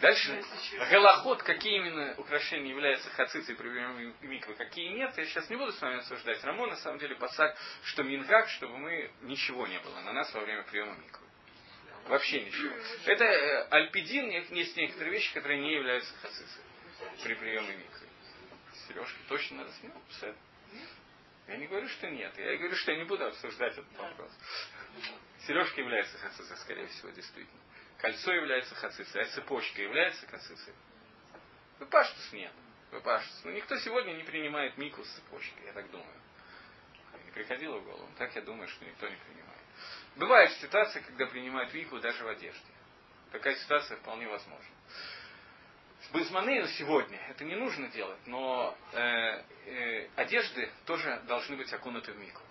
Дальше, галаход, какие именно украшения являются хацицей при миквы, какие нет, я сейчас не буду с вами обсуждать. Рамон на самом деле посад, что мингак, чтобы мы ничего не было на нас во время приема миквы. Вообще ничего. Это э, альпидин, есть некоторые вещи, которые не являются хацицей при приеме миквы. Сережки точно надо снять? Я не говорю, что нет. Я говорю, что я не буду обсуждать этот вопрос. Сережка является хацицей, скорее всего, действительно. Кольцо является хацицей, а цепочка является хацицей. Выпаштус нет. Выпаштус. Но никто сегодня не принимает мику с цепочкой, я так думаю. Не приходило в голову. Так я думаю, что никто не принимает. Бывает ситуация, когда принимают мику даже в одежде. Такая ситуация вполне возможна. С Базманею сегодня это не нужно делать, но э, э, одежды тоже должны быть окунуты в мику.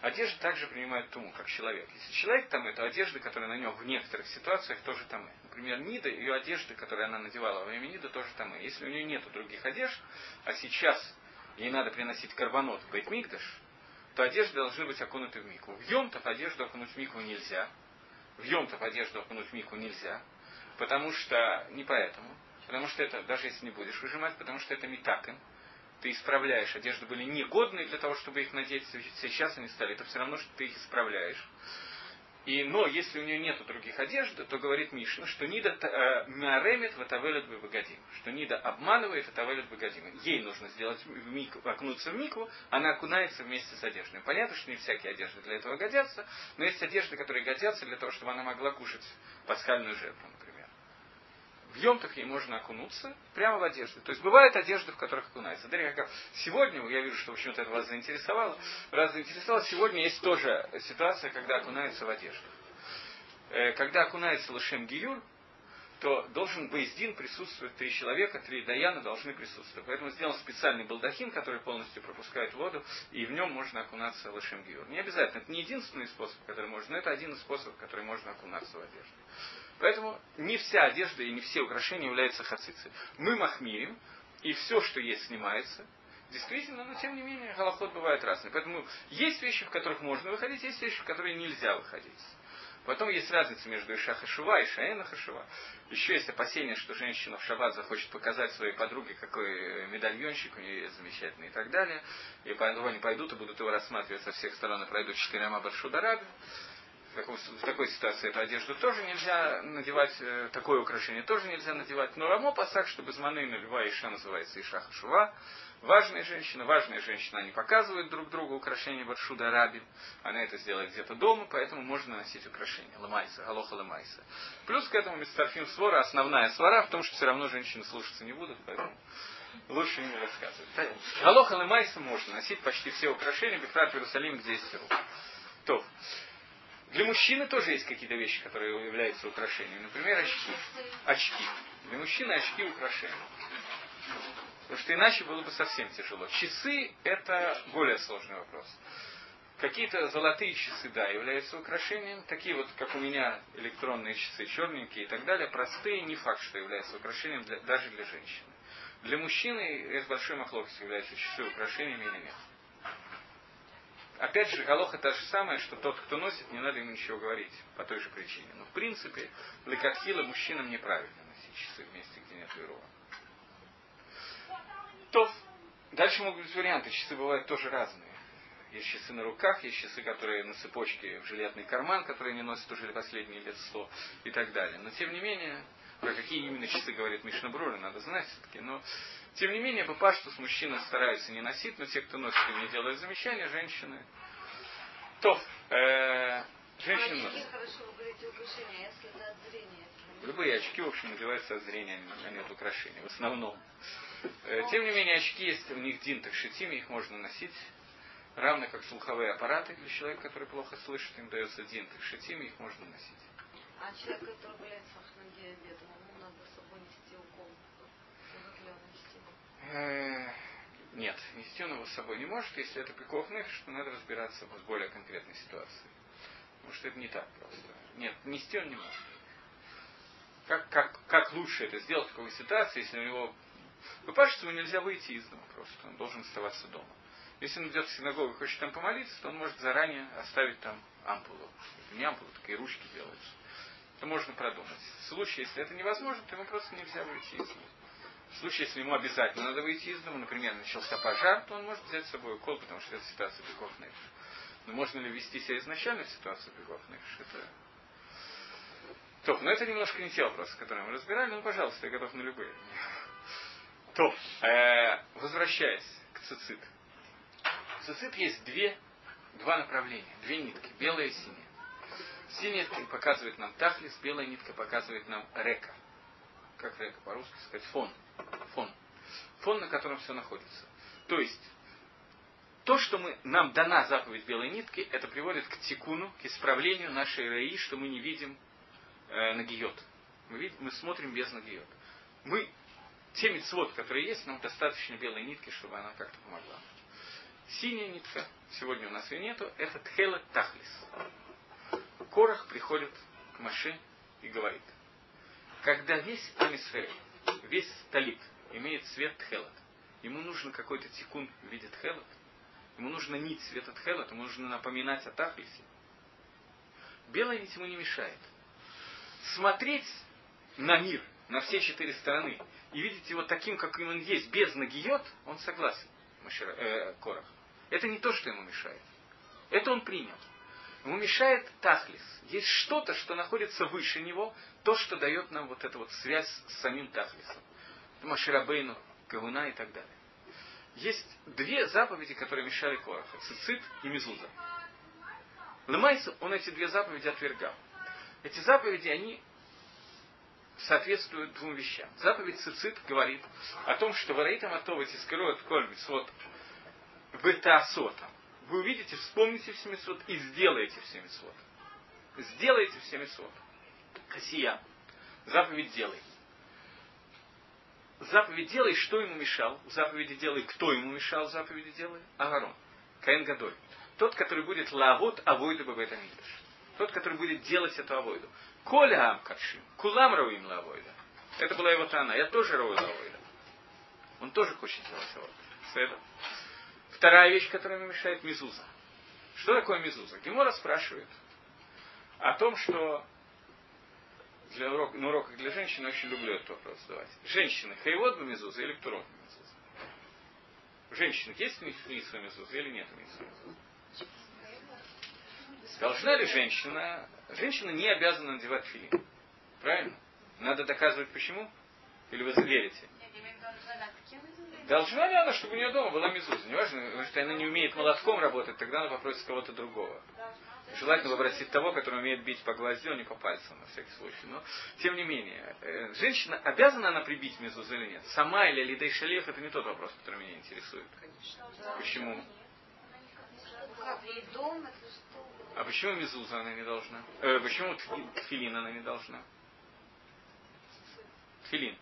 Одежда также принимает туму, как человек. Если человек там, это одежда, которая на нем в некоторых ситуациях тоже там. Например, Нида, ее одежда, которую она надевала во время Нида, тоже там. Если у нее нет других одежд, а сейчас ей надо приносить карбонот в Бейтмикдаш, то одежды должны быть окунуты в мику. В Йомтов одежду окунуть в мику нельзя. В Йомтов одежду окунуть в мику нельзя. Потому что, не поэтому, потому что это, даже если не будешь выжимать, потому что это метакен, ты исправляешь. Одежды были негодные для того, чтобы их надеть, сейчас они стали. Это все равно, что ты их исправляешь. И, но если у нее нет других одежд, то говорит Мишна, что Нида э, миаремит ватавелет богодим. Что Нида обманывает ватавелет богодим. Ей нужно сделать в мик, окунуться в микву, она окунается вместе с одеждой. Понятно, что не всякие одежды для этого годятся, но есть одежды, которые годятся для того, чтобы она могла кушать пасхальную жертву, например в Йомтах ей можно окунуться прямо в одежду. То есть бывают одежды, в которых окунается. Дарья сегодня, я вижу, что в общем-то это вас заинтересовало, раз заинтересовало, сегодня есть тоже ситуация, когда окунается в одежду. Э, когда окунается Лашем Гиюр, то должен Бейздин присутствовать, три человека, три Даяна должны присутствовать. Поэтому сделан специальный балдахин, который полностью пропускает воду, и в нем можно окунаться Лашем Гиюр. Не обязательно, это не единственный способ, который можно, но это один из способов, который можно окунаться в одежду. Поэтому не вся одежда и не все украшения являются хацицей. Мы махмирим, и все, что есть, снимается. Действительно, но тем не менее, голоход бывает разный. Поэтому есть вещи, в которых можно выходить, есть вещи, в которые нельзя выходить. Потом есть разница между Иша Хашува и Шаэна Хашува. Еще есть опасение, что женщина в шаббат захочет показать своей подруге, какой медальонщик у нее есть замечательный и так далее. И поэтому они пойдут и будут его рассматривать со всех сторон и пройдут четыре Амабаршудараби в, таком, в такой ситуации эту одежду тоже нельзя надевать, э, такое украшение тоже нельзя надевать. Но рамо пасак, что без маны льва иша называется иша хашува. Важная женщина, важная женщина, они показывают друг другу украшения Баршуда Раби. Она это сделает где-то дома, поэтому можно носить украшения. Ламайса, алоха ламайса. Плюс к этому Мистарфим свора, основная свора в том, что все равно женщины слушаться не будут, поэтому лучше не рассказывать. Алоха ламайса можно носить почти все украшения, Бифрат в Иерусалим, где есть рук. То. Для мужчины тоже есть какие-то вещи, которые являются украшением. Например, очки. Очки. Для мужчины очки украшения. Потому что иначе было бы совсем тяжело. Часы – это более сложный вопрос. Какие-то золотые часы, да, являются украшением. Такие вот, как у меня, электронные часы, черненькие и так далее, простые, не факт, что являются украшением для, даже для женщины. Для мужчины, это большой махлокис, являются часы украшениями или нет. Опять же, Галоха та же самая, что тот, кто носит, не надо ему ничего говорить по той же причине. Но в принципе, лекатхила мужчинам неправильно носить часы вместе, где нет верова. То, дальше могут быть варианты. Часы бывают тоже разные. Есть часы на руках, есть часы, которые на цепочке в жилетный карман, которые не носят уже последние лет сто и так далее. Но тем не менее, про какие именно часы говорит Мишна Брура, надо знать все-таки. Но тем не менее, по паштус мужчина старается не носить, но те, кто носит, им не делают замечания, женщины. То, э, женщины носят.
хорошо вы говорите украшения, если это от зрения.
Любые очки, в общем, надеваются от зрения, а не от украшений, в основном. Э, Тем не менее, очки есть, у них дин так шитими, их можно носить. Равно как слуховые аппараты для человека, который плохо слышит, им дается дин так шитими, их можно носить.
А человек, который болеет сахарным диабетом, ему надо с собой нести укол.
Э, Нет, нести он его с собой не может, если это пиков нефиш, то надо разбираться с более конкретной ситуацией. Потому что это не так просто. Нет, нести он не может. Как, как, как лучше это сделать в такой ситуации, если у него... По-пашему нельзя выйти из дома просто, он должен оставаться дома. Если он идет в синагогу и хочет там помолиться, то он может заранее оставить там ампулу. Не ампула, такие ручки делаются. Это можно продумать. В случае, если это невозможно, то ему просто нельзя выйти из дома. В случае, если ему обязательно надо выйти из дома, например, начался пожар, то он может взять с собой укол, потому что это ситуация пиков нефиш. Но можно ли вести себя изначально в ситуацию пиков нефиш? Это... То, но это немножко не те вопросы, которые мы разбирали, ну, пожалуйста, я готов на любые. То, э, возвращаясь к цицит. В цицит есть две, два направления, две нитки, белая и синяя. Синяя показывает нам тахлис, белая нитка показывает нам река. Как река по-русски сказать? Фон. Фон. Фон, на котором все находится. То есть, то, что мы, нам дана заповедь белой нитки, это приводит к тикуну, к исправлению нашей раи, что мы не видим э, нагиот. Мы, видим, мы смотрим без нагиот. Мы, те мецвод, которые есть, нам достаточно белой нитки, чтобы она как-то помогла. Синяя нитка, сегодня у нас ее нету, это тхела тахлис. Корах приходит к Маше и говорит, когда весь Амисферь, весь талит имеет цвет тхелот, ему нужно какой-то тикун в виде тхелот, ему нужно нить цвета тхелот, ему нужно напоминать о тахлисе. Белая нить ему не мешает. Смотреть на мир, на все четыре стороны, и видеть его таким, каким он есть, без нагиот, он согласен, Машира, э, Корах. Это не то, что ему мешает. Это он принял. Ему мешает тахлис. Есть что-то, что находится выше него, то, что дает нам вот эту вот связь с самим тахлисом. Маширабейну, Кагуна и так далее. Есть две заповеди, которые мешали Кораху. Цицит и Мезуза. Лемайсу он эти две заповеди отвергал. Эти заповеди, они соответствуют двум вещам. Заповедь Цицит говорит о том, что вараитам атова тискарует коль митсвот бетаасота. Вы увидите, вспомните все митсвот и сделаете все митсвот. Сделайте все митсвот. Касия. Заповедь делай. Заповедь делай, что ему мешал. В заповеди делай, кто ему мешал в заповеди делай? Агарон. Каин Гадоль. Тот, который будет лавот авойду бабетамидаш. Тот, который будет делать эту авойду. Коля амкашим. Кулам рауим лавойда. Это была его тана. Я тоже рау лавойда. Он тоже хочет делать авойду. Вторая вещь, которая ему мешает, мизуза. Что такое мизуза? Гемора спрашивает о том, что для урок, на уроках для женщин очень люблю этот вопрос задавать. Женщины, хайвод бы мизуза или ктурот бы мизуза? У женщин есть митсва мизуза или нет митсва мизуза? Должна ли женщина... Женщина не обязана надевать филин. Правильно? Надо доказывать почему? Или вы верите? Должна ли она, чтобы у нее дома была мизуза? Не важно, что она не умеет молотком работать, тогда она попросит кого-то другого. Желательно попросить того, который умеет бить по гвоздю, а не по пальцам, на всякий случай. Но, тем не менее, э, женщина, обязана она прибить мизузу или нет? Сама или Лидей Шалеев, это не тот вопрос, который меня интересует. Почему? А почему мизуза она не должна? Э, почему тфилин она не должна? Тфилин.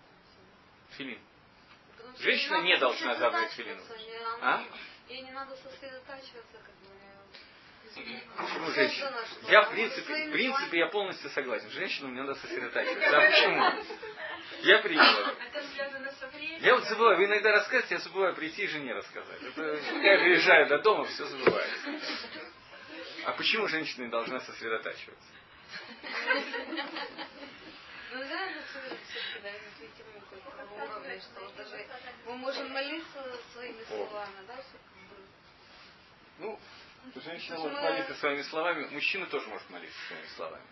Тфилин. Женщина не должна забыть филину. А?
Ей не надо сосредотачиваться, как бы.
Почему женщина? Я в принципе, в принципе я полностью согласен. Женщинам не надо сосредотачиваться. А почему? Я принял
временем.
Я вот забываю, вы иногда рассказываете, я забываю прийти и жене рассказать. Это, я приезжаю до дома, все забывается. А почему женщина не должна сосредотачиваться?
Ну да, это все-таки, да, интуитивный какой-то уровень, что вот даже мы можем молиться своими словами, да,
Ну, женщина может молиться своими словами, мужчина тоже может молиться своими словами.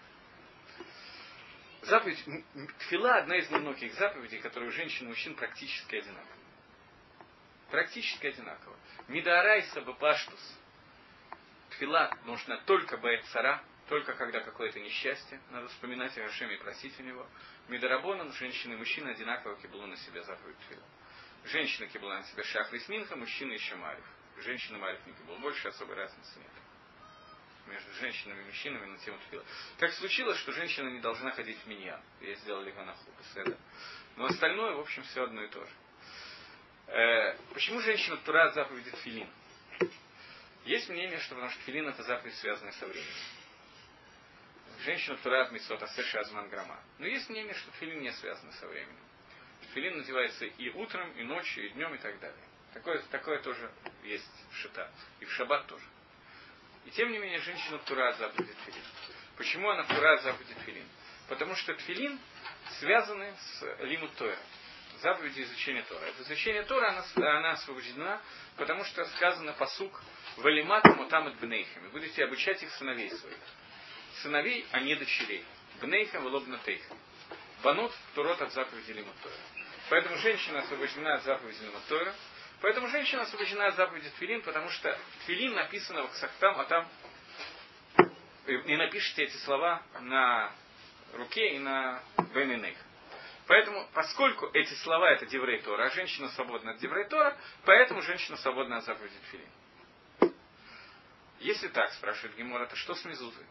Заповедь, тфила одна из немногих заповедей, которые у женщин и мужчин практически одинаковы. Практически одинаково. Мидарайса бапаштус. Тфила нужна только баэцара, только когда какое-то несчастье, надо вспоминать о Рашеме и просить у него. Мидарабонан, женщины и мужчины одинаково киблу на себя заповедь тфила. Женщина кибла на себя шахрис минха, мужчина еще мариф. Женщина мариф не кибла. Больше особой разницы нет между женщинами и мужчинами на тему тфила. Так случилось, что женщина не должна ходить в миньян. Ей сделали ганаху, беседа. Но остальное, в общем, все одно и то же. Э, почему женщина тура заповеди тфилин? Есть мнение, что потому что тфилин это заповедь, связанная со временем. Женщина тура от митцвот асеша азман грама. Но есть мнение, что тфилин не связан со временем. Тфилин надевается и утром, и ночью, и днем, и так далее. Такое, такое тоже есть в шита. И в шаббат тоже. И тем не менее, женщина Тура заповеди тфилин. Почему она Тура заповеди тфилин? Потому что тфилин связаны с лимут Тора. Заповеди изучения Тора. Это изучение Тора, она, она освобождена, потому что сказано посук Валимата мутамат бнейхами. Будете обучать их сыновей своих. Сыновей, а не дочерей. Бнейхам велобна тейхам. Банот турот от заповеди лимут Тора. Поэтому женщина освобождена от заповеди лимут Тора. Поэтому женщина освобождена от заповеди Тфилин, потому что Тфилин написано в Ксахтам, а там и напишите эти слова на руке и на Бенинех. Поэтому, поскольку эти слова это Деврей Тора, а женщина свободна от Деврей Тора, поэтому женщина свободна от заповеди Тфилин. Если так, спрашивает Гемор, это что с Мезузой?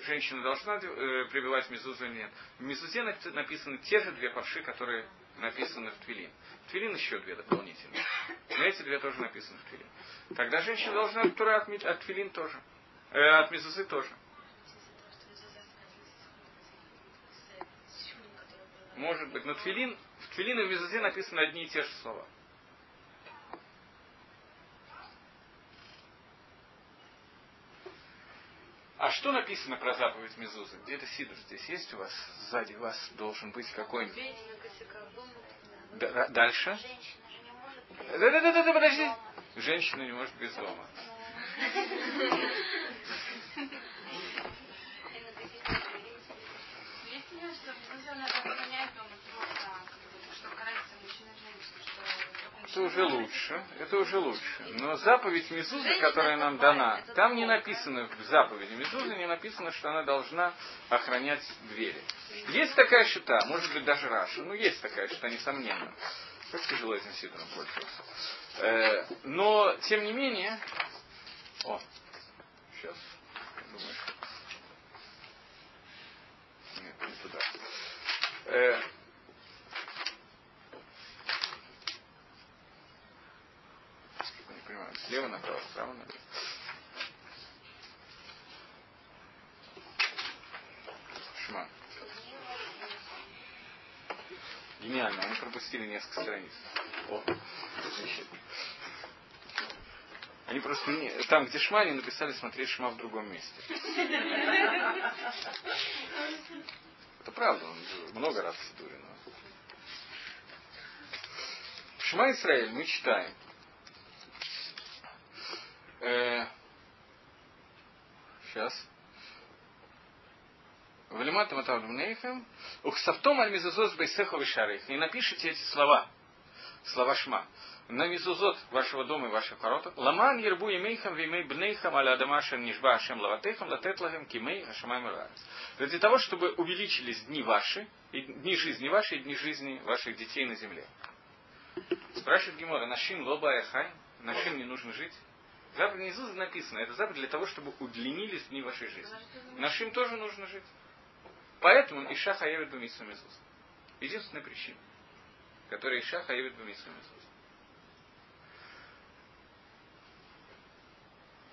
Женщина должна э, прибивать Мезузу или нет? В Мезузе написаны те же две парши, которые написаны в Твилин. В Твилин еще две дополнительные. Но эти две тоже написаны в Твилин. Тогда женщина должна от от, от Твилин тоже. Э, от Мезузы тоже. Может быть, но Твилин, в Твилин и в Мезузе написаны одни и те же слова. А что написано про заповедь Мезузы? Где это Сидор здесь есть у вас? Сзади вас должен быть какой-нибудь. Да, дальше. Да-да-да, подожди. Женщина не может без дома. Это уже лучше, это уже лучше. Но заповедь Мезузы, которая нам дана, там не написано в заповеди Мезузы, не написано, что она должна охранять двери. Есть такая счета, может быть даже Раша, ну есть такая счета, несомненно. Как тяжело этим сидором пользоваться. Э, но, тем не менее, о, сейчас, думаю, нет, не туда. Э, не понимаю, слева направо, справа налево. Шма. Гениально, они пропустили несколько страниц. О, они просто не, там, где Шма, они написали смотреть Шма в другом месте. Это правда, он много раз. Но... Шма Исраиль мы читаем. Э, сейчас. Валимата Матавдумнейхем. Ухсавтом аль мизузот бейсеху вишарих. И напишите эти слова. Слова Шма. На мизузот вашего дома и ваших ворот. Ламан ербу имейхам вимей бнейхам аля адамашен нишба ашем лаватехам латетлахем кимей ашамай Для того, чтобы увеличились дни ваши, и дни жизни ваши, и дни жизни ваших детей на земле. Спрашивает Гемора, нашим лоба хай, нашим не нужно жить. Заповедь внизу написано, это заповедь для того, чтобы удлинились дни вашей жизни. Нашим тоже нужно жить. Поэтому Иша хаевит бамису мезуз. Единственная причина, которая Иша хаевит бамису мезуз.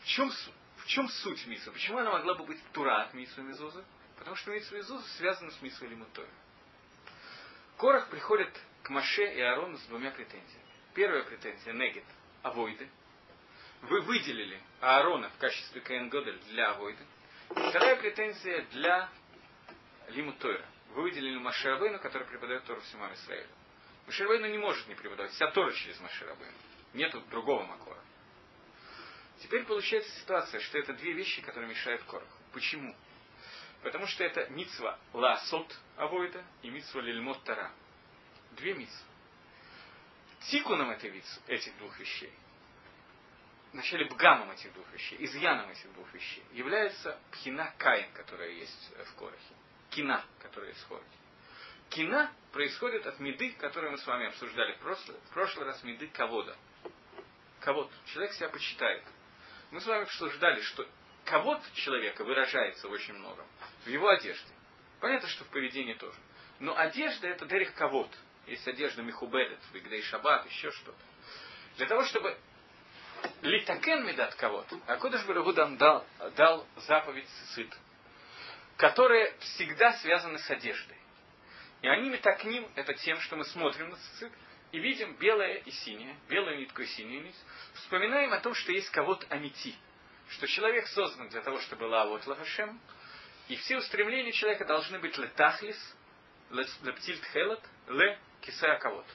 В чем, в чем суть митсвы? Почему она могла бы быть тура от митсвы мизузы? Потому что митсвы мизузы связана с митсвой лимутою. Корах приходит к Маше и Аарону с двумя претензиями. Первая претензия – негет, авойды. Вы выделили Аарона в качестве Каин Годель для авойды. Вторая претензия для Лимутойра. Вы выделили Маширабейну, который преподает Тору всему Израилю. Маширабейну не может не преподавать. Вся Тора через Маширабейну. Нету другого Макора. Теперь получается ситуация, что это две вещи, которые мешают Кораху. Почему? Потому что это мицва ласот авойда и мицва лильмот тара. Две мицвы. Тикуном этой мицвы, этих двух вещей, вначале бгамом этих двух вещей, изъяном этих двух вещей, является пхина каин, которая есть в Корахе. Кина, которая исходит. Кина происходит от меды, которую мы с вами обсуждали в прошлый, в прошлый раз, меды кого-то. Кого-то. Человек себя почитает. Мы с вами обсуждали, что кого-то человека выражается очень много в его одежде. Понятно, что в поведении тоже. Но одежда это дерих кого-то. Есть одежда Михубедет, Бигдей Шаббат, еще что-то. Для того, чтобы литакен медат кого-то, а Кодыш Барагудан дал, дал заповедь цицит, которые всегда связаны с одеждой. И они метакним это тем, что мы смотрим на цицит и видим белое и синее, белую нитку и синюю нить, вспоминаем о том, что есть кого-то амити, что человек создан для того, чтобы лавот лахашем, и все устремления человека должны быть летахлис, лептильт хелот, ле кисеа кого-то.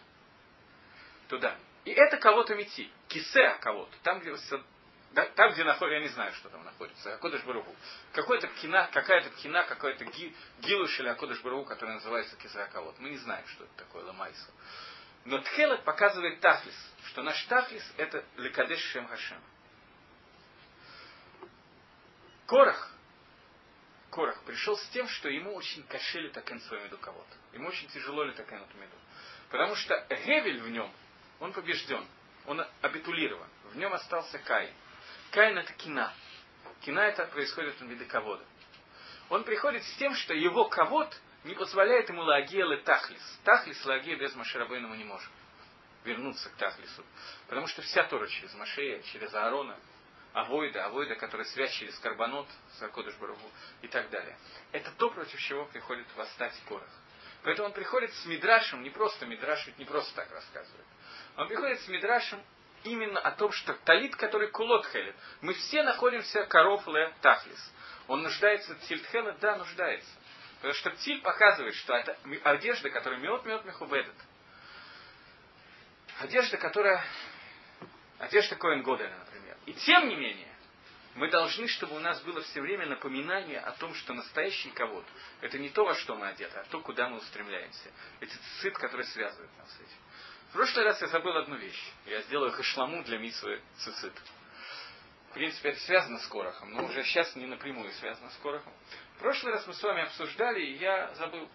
Туда. И это кого-то мети. Кисеа кого-то. Там, где да, там, где находится, я не знаю, что там находится, Акодыш Баруху. Какой-то пкина, какая-то пкина, какой-то ги, гилуш или Акодыш Баруху, который называется Кизракавод. Мы не знаем, что это такое Ламайса. Но Тхелет показывает Тахлис, что наш Тахлис это Лекадеш Шем Хашем. Корах, Корах пришел с тем, что ему очень кошели такен свою меду кого-то. Ему очень тяжело ли такен эту меду. Потому что Гевель в нем, он побежден, он абитулирован. В нем остался Кай. Каин это кина. Кина это происходит от вида ковода. Он приходит с тем, что его ковод не позволяет ему лагия ле тахлис. Тахлис лагия без Маширабейна мы не можем вернуться к Тахлису. Потому что вся Тора через Машея, через Аарона, Авойда, Авойда, которая связь через Карбонот, Сакодыш Барагу и так далее. Это то, против чего приходит восстать Корах. Поэтому он приходит с Мидрашем, не просто Мидраш, ведь не просто так рассказывает. Он приходит с Мидрашем именно о том, что талит, который кулот хелит. Мы все находимся коров ле тахлис. Он нуждается в тильтхеле? Да, нуждается. Потому что тиль показывает, что это одежда, которая мед мед мехубедет. Одежда, которая... Одежда Коэн Годеля, например. И тем не менее, мы должны, чтобы у нас было все время напоминание о том, что настоящий кого это не то, во что мы одеты, а то, куда мы устремляемся. Это цит, который связывает нас с этим. Прошлый раз я забыл одну вещь. Я сделаю хашламу для митсвы цицит. В принципе, это связано с корохом, но уже сейчас не напрямую связано с корохом. В прошлый раз мы с вами обсуждали, и я забыл.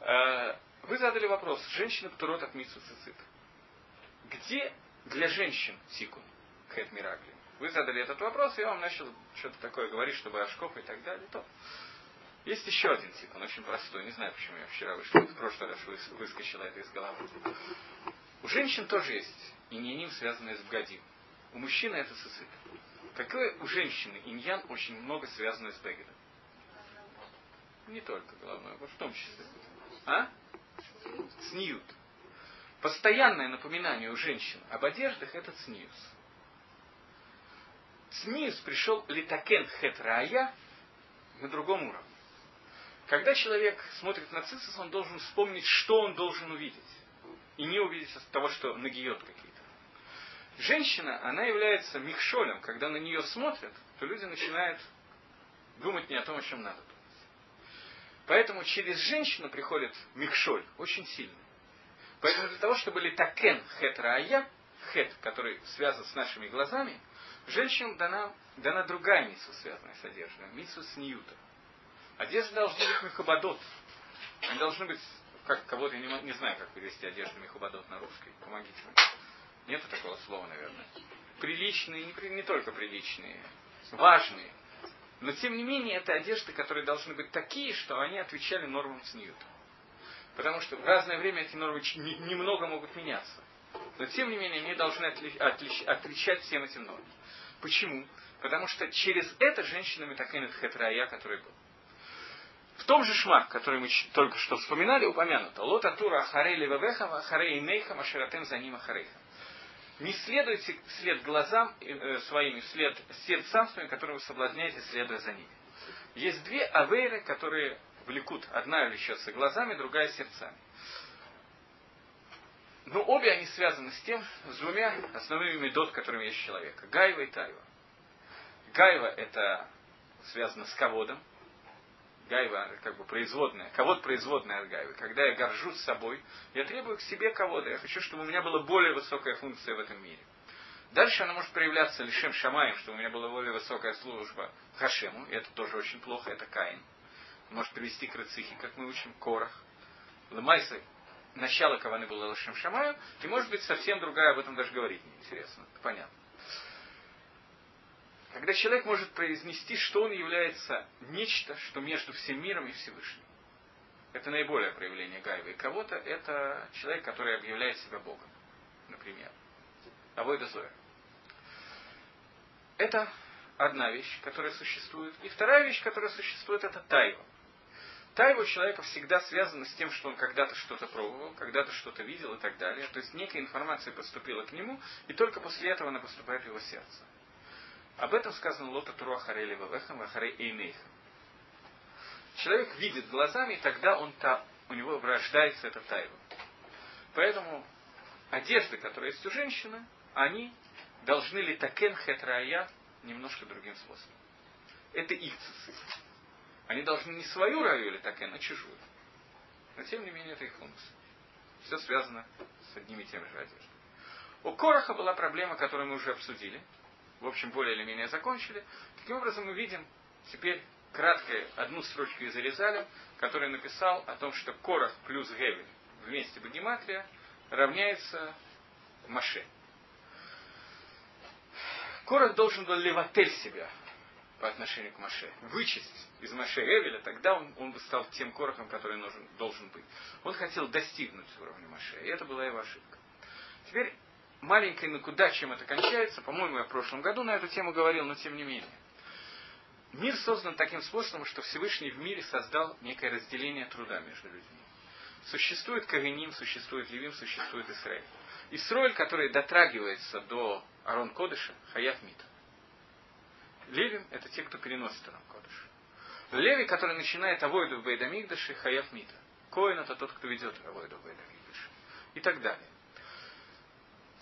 Э, вы задали вопрос, женщина птурот от митсвы цицит. Где для женщин тикун, хэт миракли? Вы задали этот вопрос, и я вам начал что-то такое говорить, чтобы Ашков и так далее. То. Есть еще один тип, он очень простой. Не знаю, почему я вчера вышел, в прошлый раз выскочила это из головы. У женщин тоже есть иньяним, связанный с бгадим. У мужчины это сысыт. Какое у женщины иньян очень много связано с бегедом? Не только головной, а в том числе. А? Цниют. Постоянное напоминание у женщин об одеждах это цниус. Цниус пришел литакен хет рая на другом уровне. Когда человек смотрит на цицис, он должен вспомнить, что он должен увидеть. И не увидеть того, что нагиет какие-то. Женщина, она является михшолем. Когда на нее смотрят, то люди начинают думать не о том, о чем надо думать. Поэтому через женщину приходит михшоль, очень сильный. Поэтому для того, чтобы литакен хет раая, хет, который связан с нашими глазами, женщинам дана, дана другая митсва, связанная с одеждой, митсва с ньютом. Одежда должна быть мехабадот. Они должны быть, как кого-то, не, не знаю, как перевести одежду мехабадот на русский. Помогите мне. Нету такого слова, наверное. Приличные, не, не только приличные, важные. Но тем не менее, это одежды, которые должны быть такие, что они отвечали нормам Цниюта. Потому что в разное время эти нормы немного могут меняться. Но тем не менее, они должны отлич, отлич, отличать всем этим нормам. Почему? Потому что через это женщина Метакенет Хетрая, который был. В том же шмак, который мы только что вспоминали, упомянуто. Лота тура ахарей левавехам, ахарей нейхам, ашератем за ним ахарейхам. Не следуйте вслед глазам своими, вслед сердцам своим, которые вы соблазняете, следуя за ними. Есть две авейры, которые влекут. Одна влечется глазами, другая сердцами. Но обе они связаны с тем, с двумя основными медот, которыми есть человек. Гайва и Тайва. Гайва это связано с ководом, Гайва как бы производная, ковод производная от Гайвы. Когда я горжусь собой, я требую к себе ковода. Я хочу, чтобы у меня была более высокая функция в этом мире. Дальше она может проявляться лишем шамаем, чтобы у меня была более высокая служба Хашему. И это тоже очень плохо, это Каин. Может привести к рыцихе, как мы учим, Корах. Лымайса, начало Каваны было лишем шамаю, и может быть совсем другая, об этом даже говорить неинтересно. Понятно когда человек может произнести, что он является нечто, что между всем миром и Всевышним. Это наиболее проявление Гайва. И кого-то это человек, который объявляет себя Богом, например. Авойда Зоя. Это одна вещь, которая существует. И вторая вещь, которая существует, это тайва. Тайва у человека всегда связана с тем, что он когда-то что-то пробовал, когда-то что-то видел и так далее. То есть некая информация поступила к нему, и только после этого она поступает в его сердце. Об этом сказано Лота Туру Ахарели Вавехам Ахарей Эйнейхам. Человек видит глазами, и тогда он та, у него врождается эта тайва. Поэтому одежды, которые есть у женщины, они должны ли такен хетрая немножко другим способом. Это их цицит. Они должны не свою раю или такен, а чужую. Но тем не менее это их функция. Все связано с одними и теми же одеждами. У Короха была проблема, которую мы уже обсудили – в общем, более или менее закончили. Таким образом, мы видим теперь краткое одну строчку из Аризаля, который написал о том, что Корах плюс Гевель вместе Багематрия равняется Маше. Корах должен был левотель себя по отношению к Маше. Вычесть из Маше Гевеля, тогда он, он бы стал тем Корохом, который нужен, должен быть. Он хотел достигнуть уровня Маше, и это была его ошибка. Теперь маленькой накуда, чем это кончается. По-моему, я в прошлом году на эту тему говорил, но тем не менее. Мир создан таким способом, что Всевышний в мире создал некое разделение труда между людьми. Существует Кавиним, существует Левим, существует Израиль. Исраиль, который дотрагивается до Арон Кодыша, Хаяв Мита. Левим – это те, кто переносит Арон Кодыш. Леви, который начинает Авойду в Бейдамигдаше, Хаяв Мита. Коин – это тот, кто ведет Авойду в Бейдамигдаше. И так далее.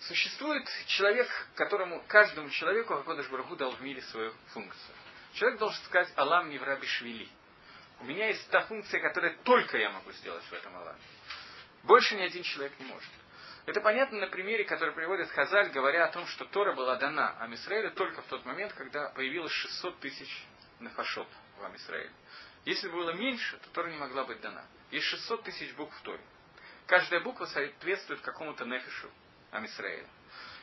Существует человек, которому, каждому человеку Акодыш Бараху дал в мире свою функцию. Человек должен сказать «Алам не в раби швили». У меня есть та функция, которую только я могу сделать в этом Аламе. Больше ни один человек не может. Это понятно на примере, который приводит Хазаль, говоря о том, что Тора была дана Амисраилю только в тот момент, когда появилось 600 тысяч нафашот в Амисраиле. Если бы было меньше, то Тора не могла быть дана. Есть 600 тысяч букв в Торе. Каждая буква соответствует какому-то нефишу Амисраэля.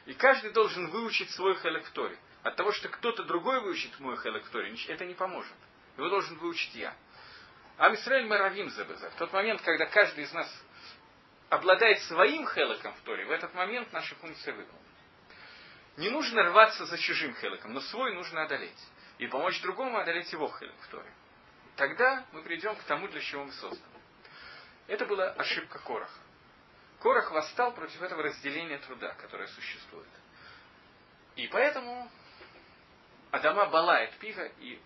И каждый должен выучить свой хелек От того, что кто-то другой выучит мой хелек это не поможет. Его должен выучить я. Амисраэль мы равим забеза. В тот момент, когда каждый из нас обладает своим хелеком в Торе, в этот момент наша функция выполнена. Не нужно рваться за чужим хелеком, но свой нужно одолеть. И помочь другому одолеть его хелек в Торе. Тогда мы придем к тому, для чего мы созданы. Это была ошибка Короха. Корах восстал против этого разделения труда, которое существует. И поэтому Адама балает пига и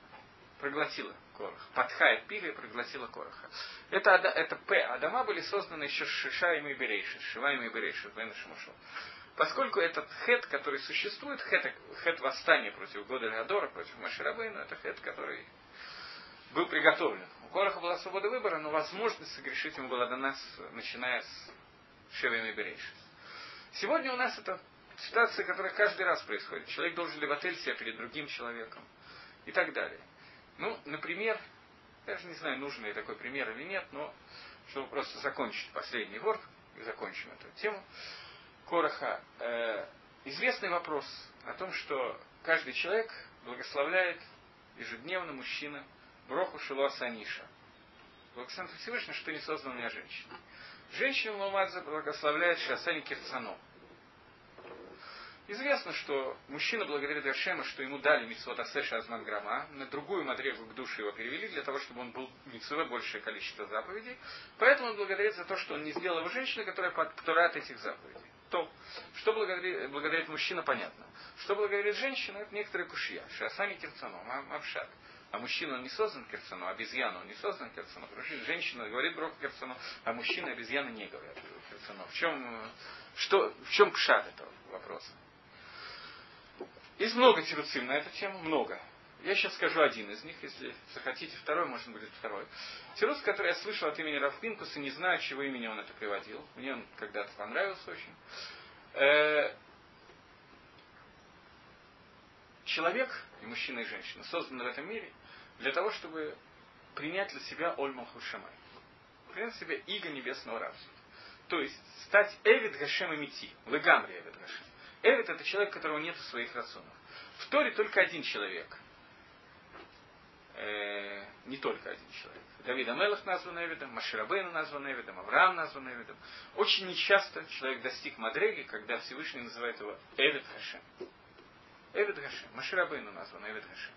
проглотила Корах. Подхает пига и проглотила Кораха. Это, это П. Адама были созданы еще Шишаем и Берейши, Шиваем и Берейши, Шимушо. Поскольку этот хет, который существует, хет, хет восстания против Года Гадора, против Маширабейна, это хет, который был приготовлен. У Кораха была свобода выбора, но возможность согрешить ему была дана, начиная с Шевем и. Сегодня у нас это ситуация, которая каждый раз происходит. Человек должен левотель себя перед другим человеком и так далее. Ну, например, я же не знаю, нужен ли такой пример или нет, но чтобы просто закончить последний ворд, и закончим эту тему, Короха, э, известный вопрос о том, что каждый человек благословляет ежедневно мужчина Броху Шилуа Саниша. Благословен Всевышний, что не создан для женщины. Женщину Мамадзе благословляет Шасани Кирцано. Известно, что мужчина благодарит Гашема, что ему дали митцвот Асеша Азман на другую мадрегу к душе его перевели, для того, чтобы он был митцве большее количество заповедей. Поэтому он благодарит за то, что он не сделал его женщиной, которая, которая от этих заповедей. То, что благодарит, благодарит мужчина, понятно. Что благодарит женщина, это некоторые кушья. Шасами кирцаном, амшат. А мужчина не создан керцану, обезьяна он не создан керцану. Женщина говорит брок керцану, а мужчина и обезьяны не говорят керцану. В чем, что, в чем пшат этого вопроса? Есть много тируцим на эту тему, много. Я сейчас скажу один из них, если захотите второй, может будет второй. Тирус, который я слышал от имени Равпинкуса, не знаю, чего имени он это приводил. Мне он когда-то понравился очень. Э, человек, и мужчина, и женщина, созданы в этом мире для того, чтобы принять для себя Ольмал Хушамай. Принять для себя иго небесного рабства. То есть стать Эвид Гашем Мити, Легамри Эвид Гашем. Эвид это человек, которого нет своих рационов. В Торе только один человек. Э, не только один человек. Давид Амелах назван Эвидом, Маширабейн назван Эвидом, Авраам назван Эвидом. Очень нечасто человек достиг Мадреги, когда Всевышний называет его Эвид Хашем. Эвид Хашем. Маширабейну назван Эвид Хашем.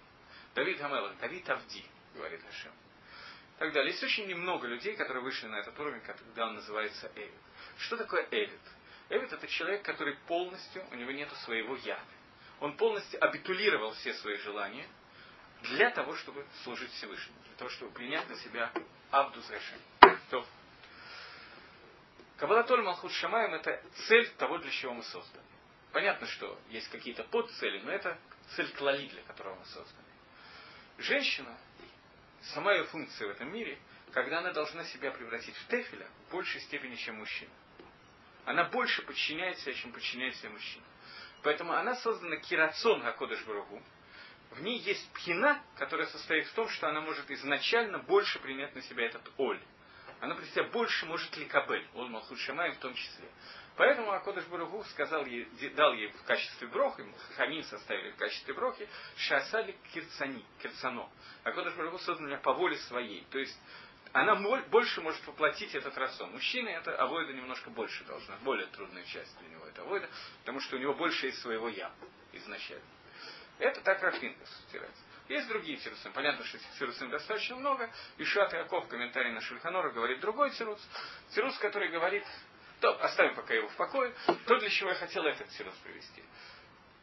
Давид Амелах, Давид Авди, говорит Хашем. И так далее. Есть очень немного людей, которые вышли на этот уровень, когда он называется Эвид. Что такое Эвид? Эвид это человек, который полностью, у него нет своего я. Он полностью абитулировал все свои желания для того, чтобы служить Всевышнему, для того, чтобы принять на себя Абдус Рашем. То. Кабалатоль Малхут Шамаем это цель того, для чего мы созданы. Понятно, что есть какие-то подцели, но это цель клали, для которого мы созданы. Женщина, сама ее функция в этом мире, когда она должна себя превратить в тефеля в большей степени, чем мужчина. Она больше подчиняет себя, чем подчиняет себя мужчина. Поэтому она создана кирацион Гакодыш Барагу. В ней есть пхина, которая состоит в том, что она может изначально больше принять на себя этот оль. Она при больше может ликабель, ол Малхут Шамай в том числе. Поэтому Акодыш Барагу сказал ей, дал ей в качестве брохи, хамин составили в качестве брохи, шасали кирцани, кирцано. Акодыш Барагу создан меня по воле своей. То есть она больше может воплотить этот расон. Мужчины это авойда немножко больше должна, более трудная часть для него это авойда, потому что у него больше есть своего я изначально. Это так Рафинкас стирается. Есть другие тирусим. Понятно, что тирусим достаточно много. И Шат Яков, комментарий на Шульханора, говорит другой тирус. Тирус, который говорит, то оставим пока его в покое, то, для чего я хотел этот тирус привести.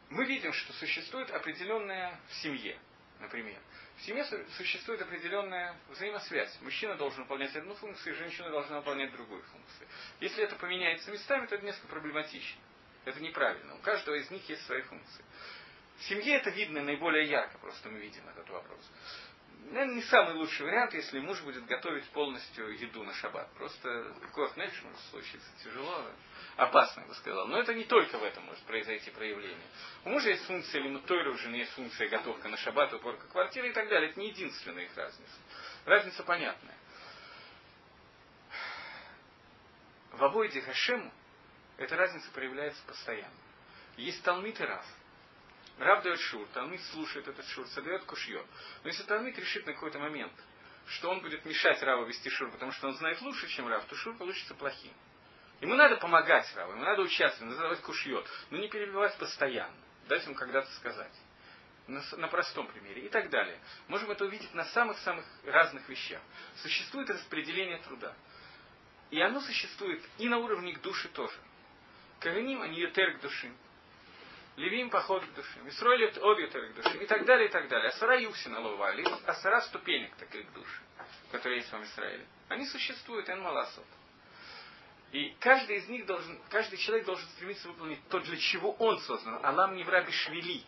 Мы видим, что существует определенная в семье, например, в семье существует определенная взаимосвязь. Мужчина должен выполнять одну функцию, женщина должна выполнять другую функцию. Если это поменяется местами, то это несколько проблематично. Это неправильно. У каждого из них есть свои функции. В семье это видно наиболее ярко, просто мы видим этот вопрос. Наверное, не самый лучший вариант, если муж будет готовить полностью еду на шаббат. Просто знаешь, может случиться тяжело опасно, я бы сказал. Но это не только в этом может произойти проявление. У мужа есть функция лимутойра, у жены есть функция готовка на шаббат, уборка квартиры и так далее. Это не единственная их разница. Разница понятная. В обоиде Хашему эта разница проявляется постоянно. Есть Талмит и Рав. Рав дает шур, Талмит слушает этот шур, задает кушье. Но если Талмит решит на какой-то момент, что он будет мешать Раву вести шур, потому что он знает лучше, чем Рав, то шур получится плохим. Ему надо помогать Раву, ему надо участвовать, надо давать кушьет, но не перебивать постоянно. Дать ему когда-то сказать. На, на простом примере и так далее. Можем это увидеть на самых-самых разных вещах. Существует распределение труда. И оно существует и на уровне к души тоже. Каганим, они етер к души. Левим поход к душе. Мисроили обьютер к душе. И так далее, и так далее. Асара юксина лова. Асара ступенек таких душ, которые есть в Израиле. Они существуют, эн маласот. И каждый из них должен, каждый человек должен стремиться выполнить то, для чего он создан. Алам не враби швели.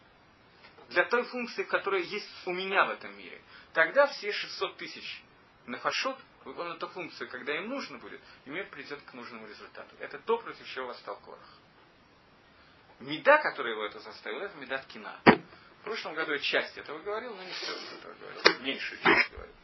Для той функции, которая есть у меня в этом мире. Тогда все 600 тысяч нафашот выполнят ту функцию, когда им нужно будет, и мир придет к нужному результату. Это то, против чего восстал Корах. Меда, которая его это заставила, это медат кина. В прошлом году я часть этого говорил, но не все этого говорил. Меньшую часть говорил.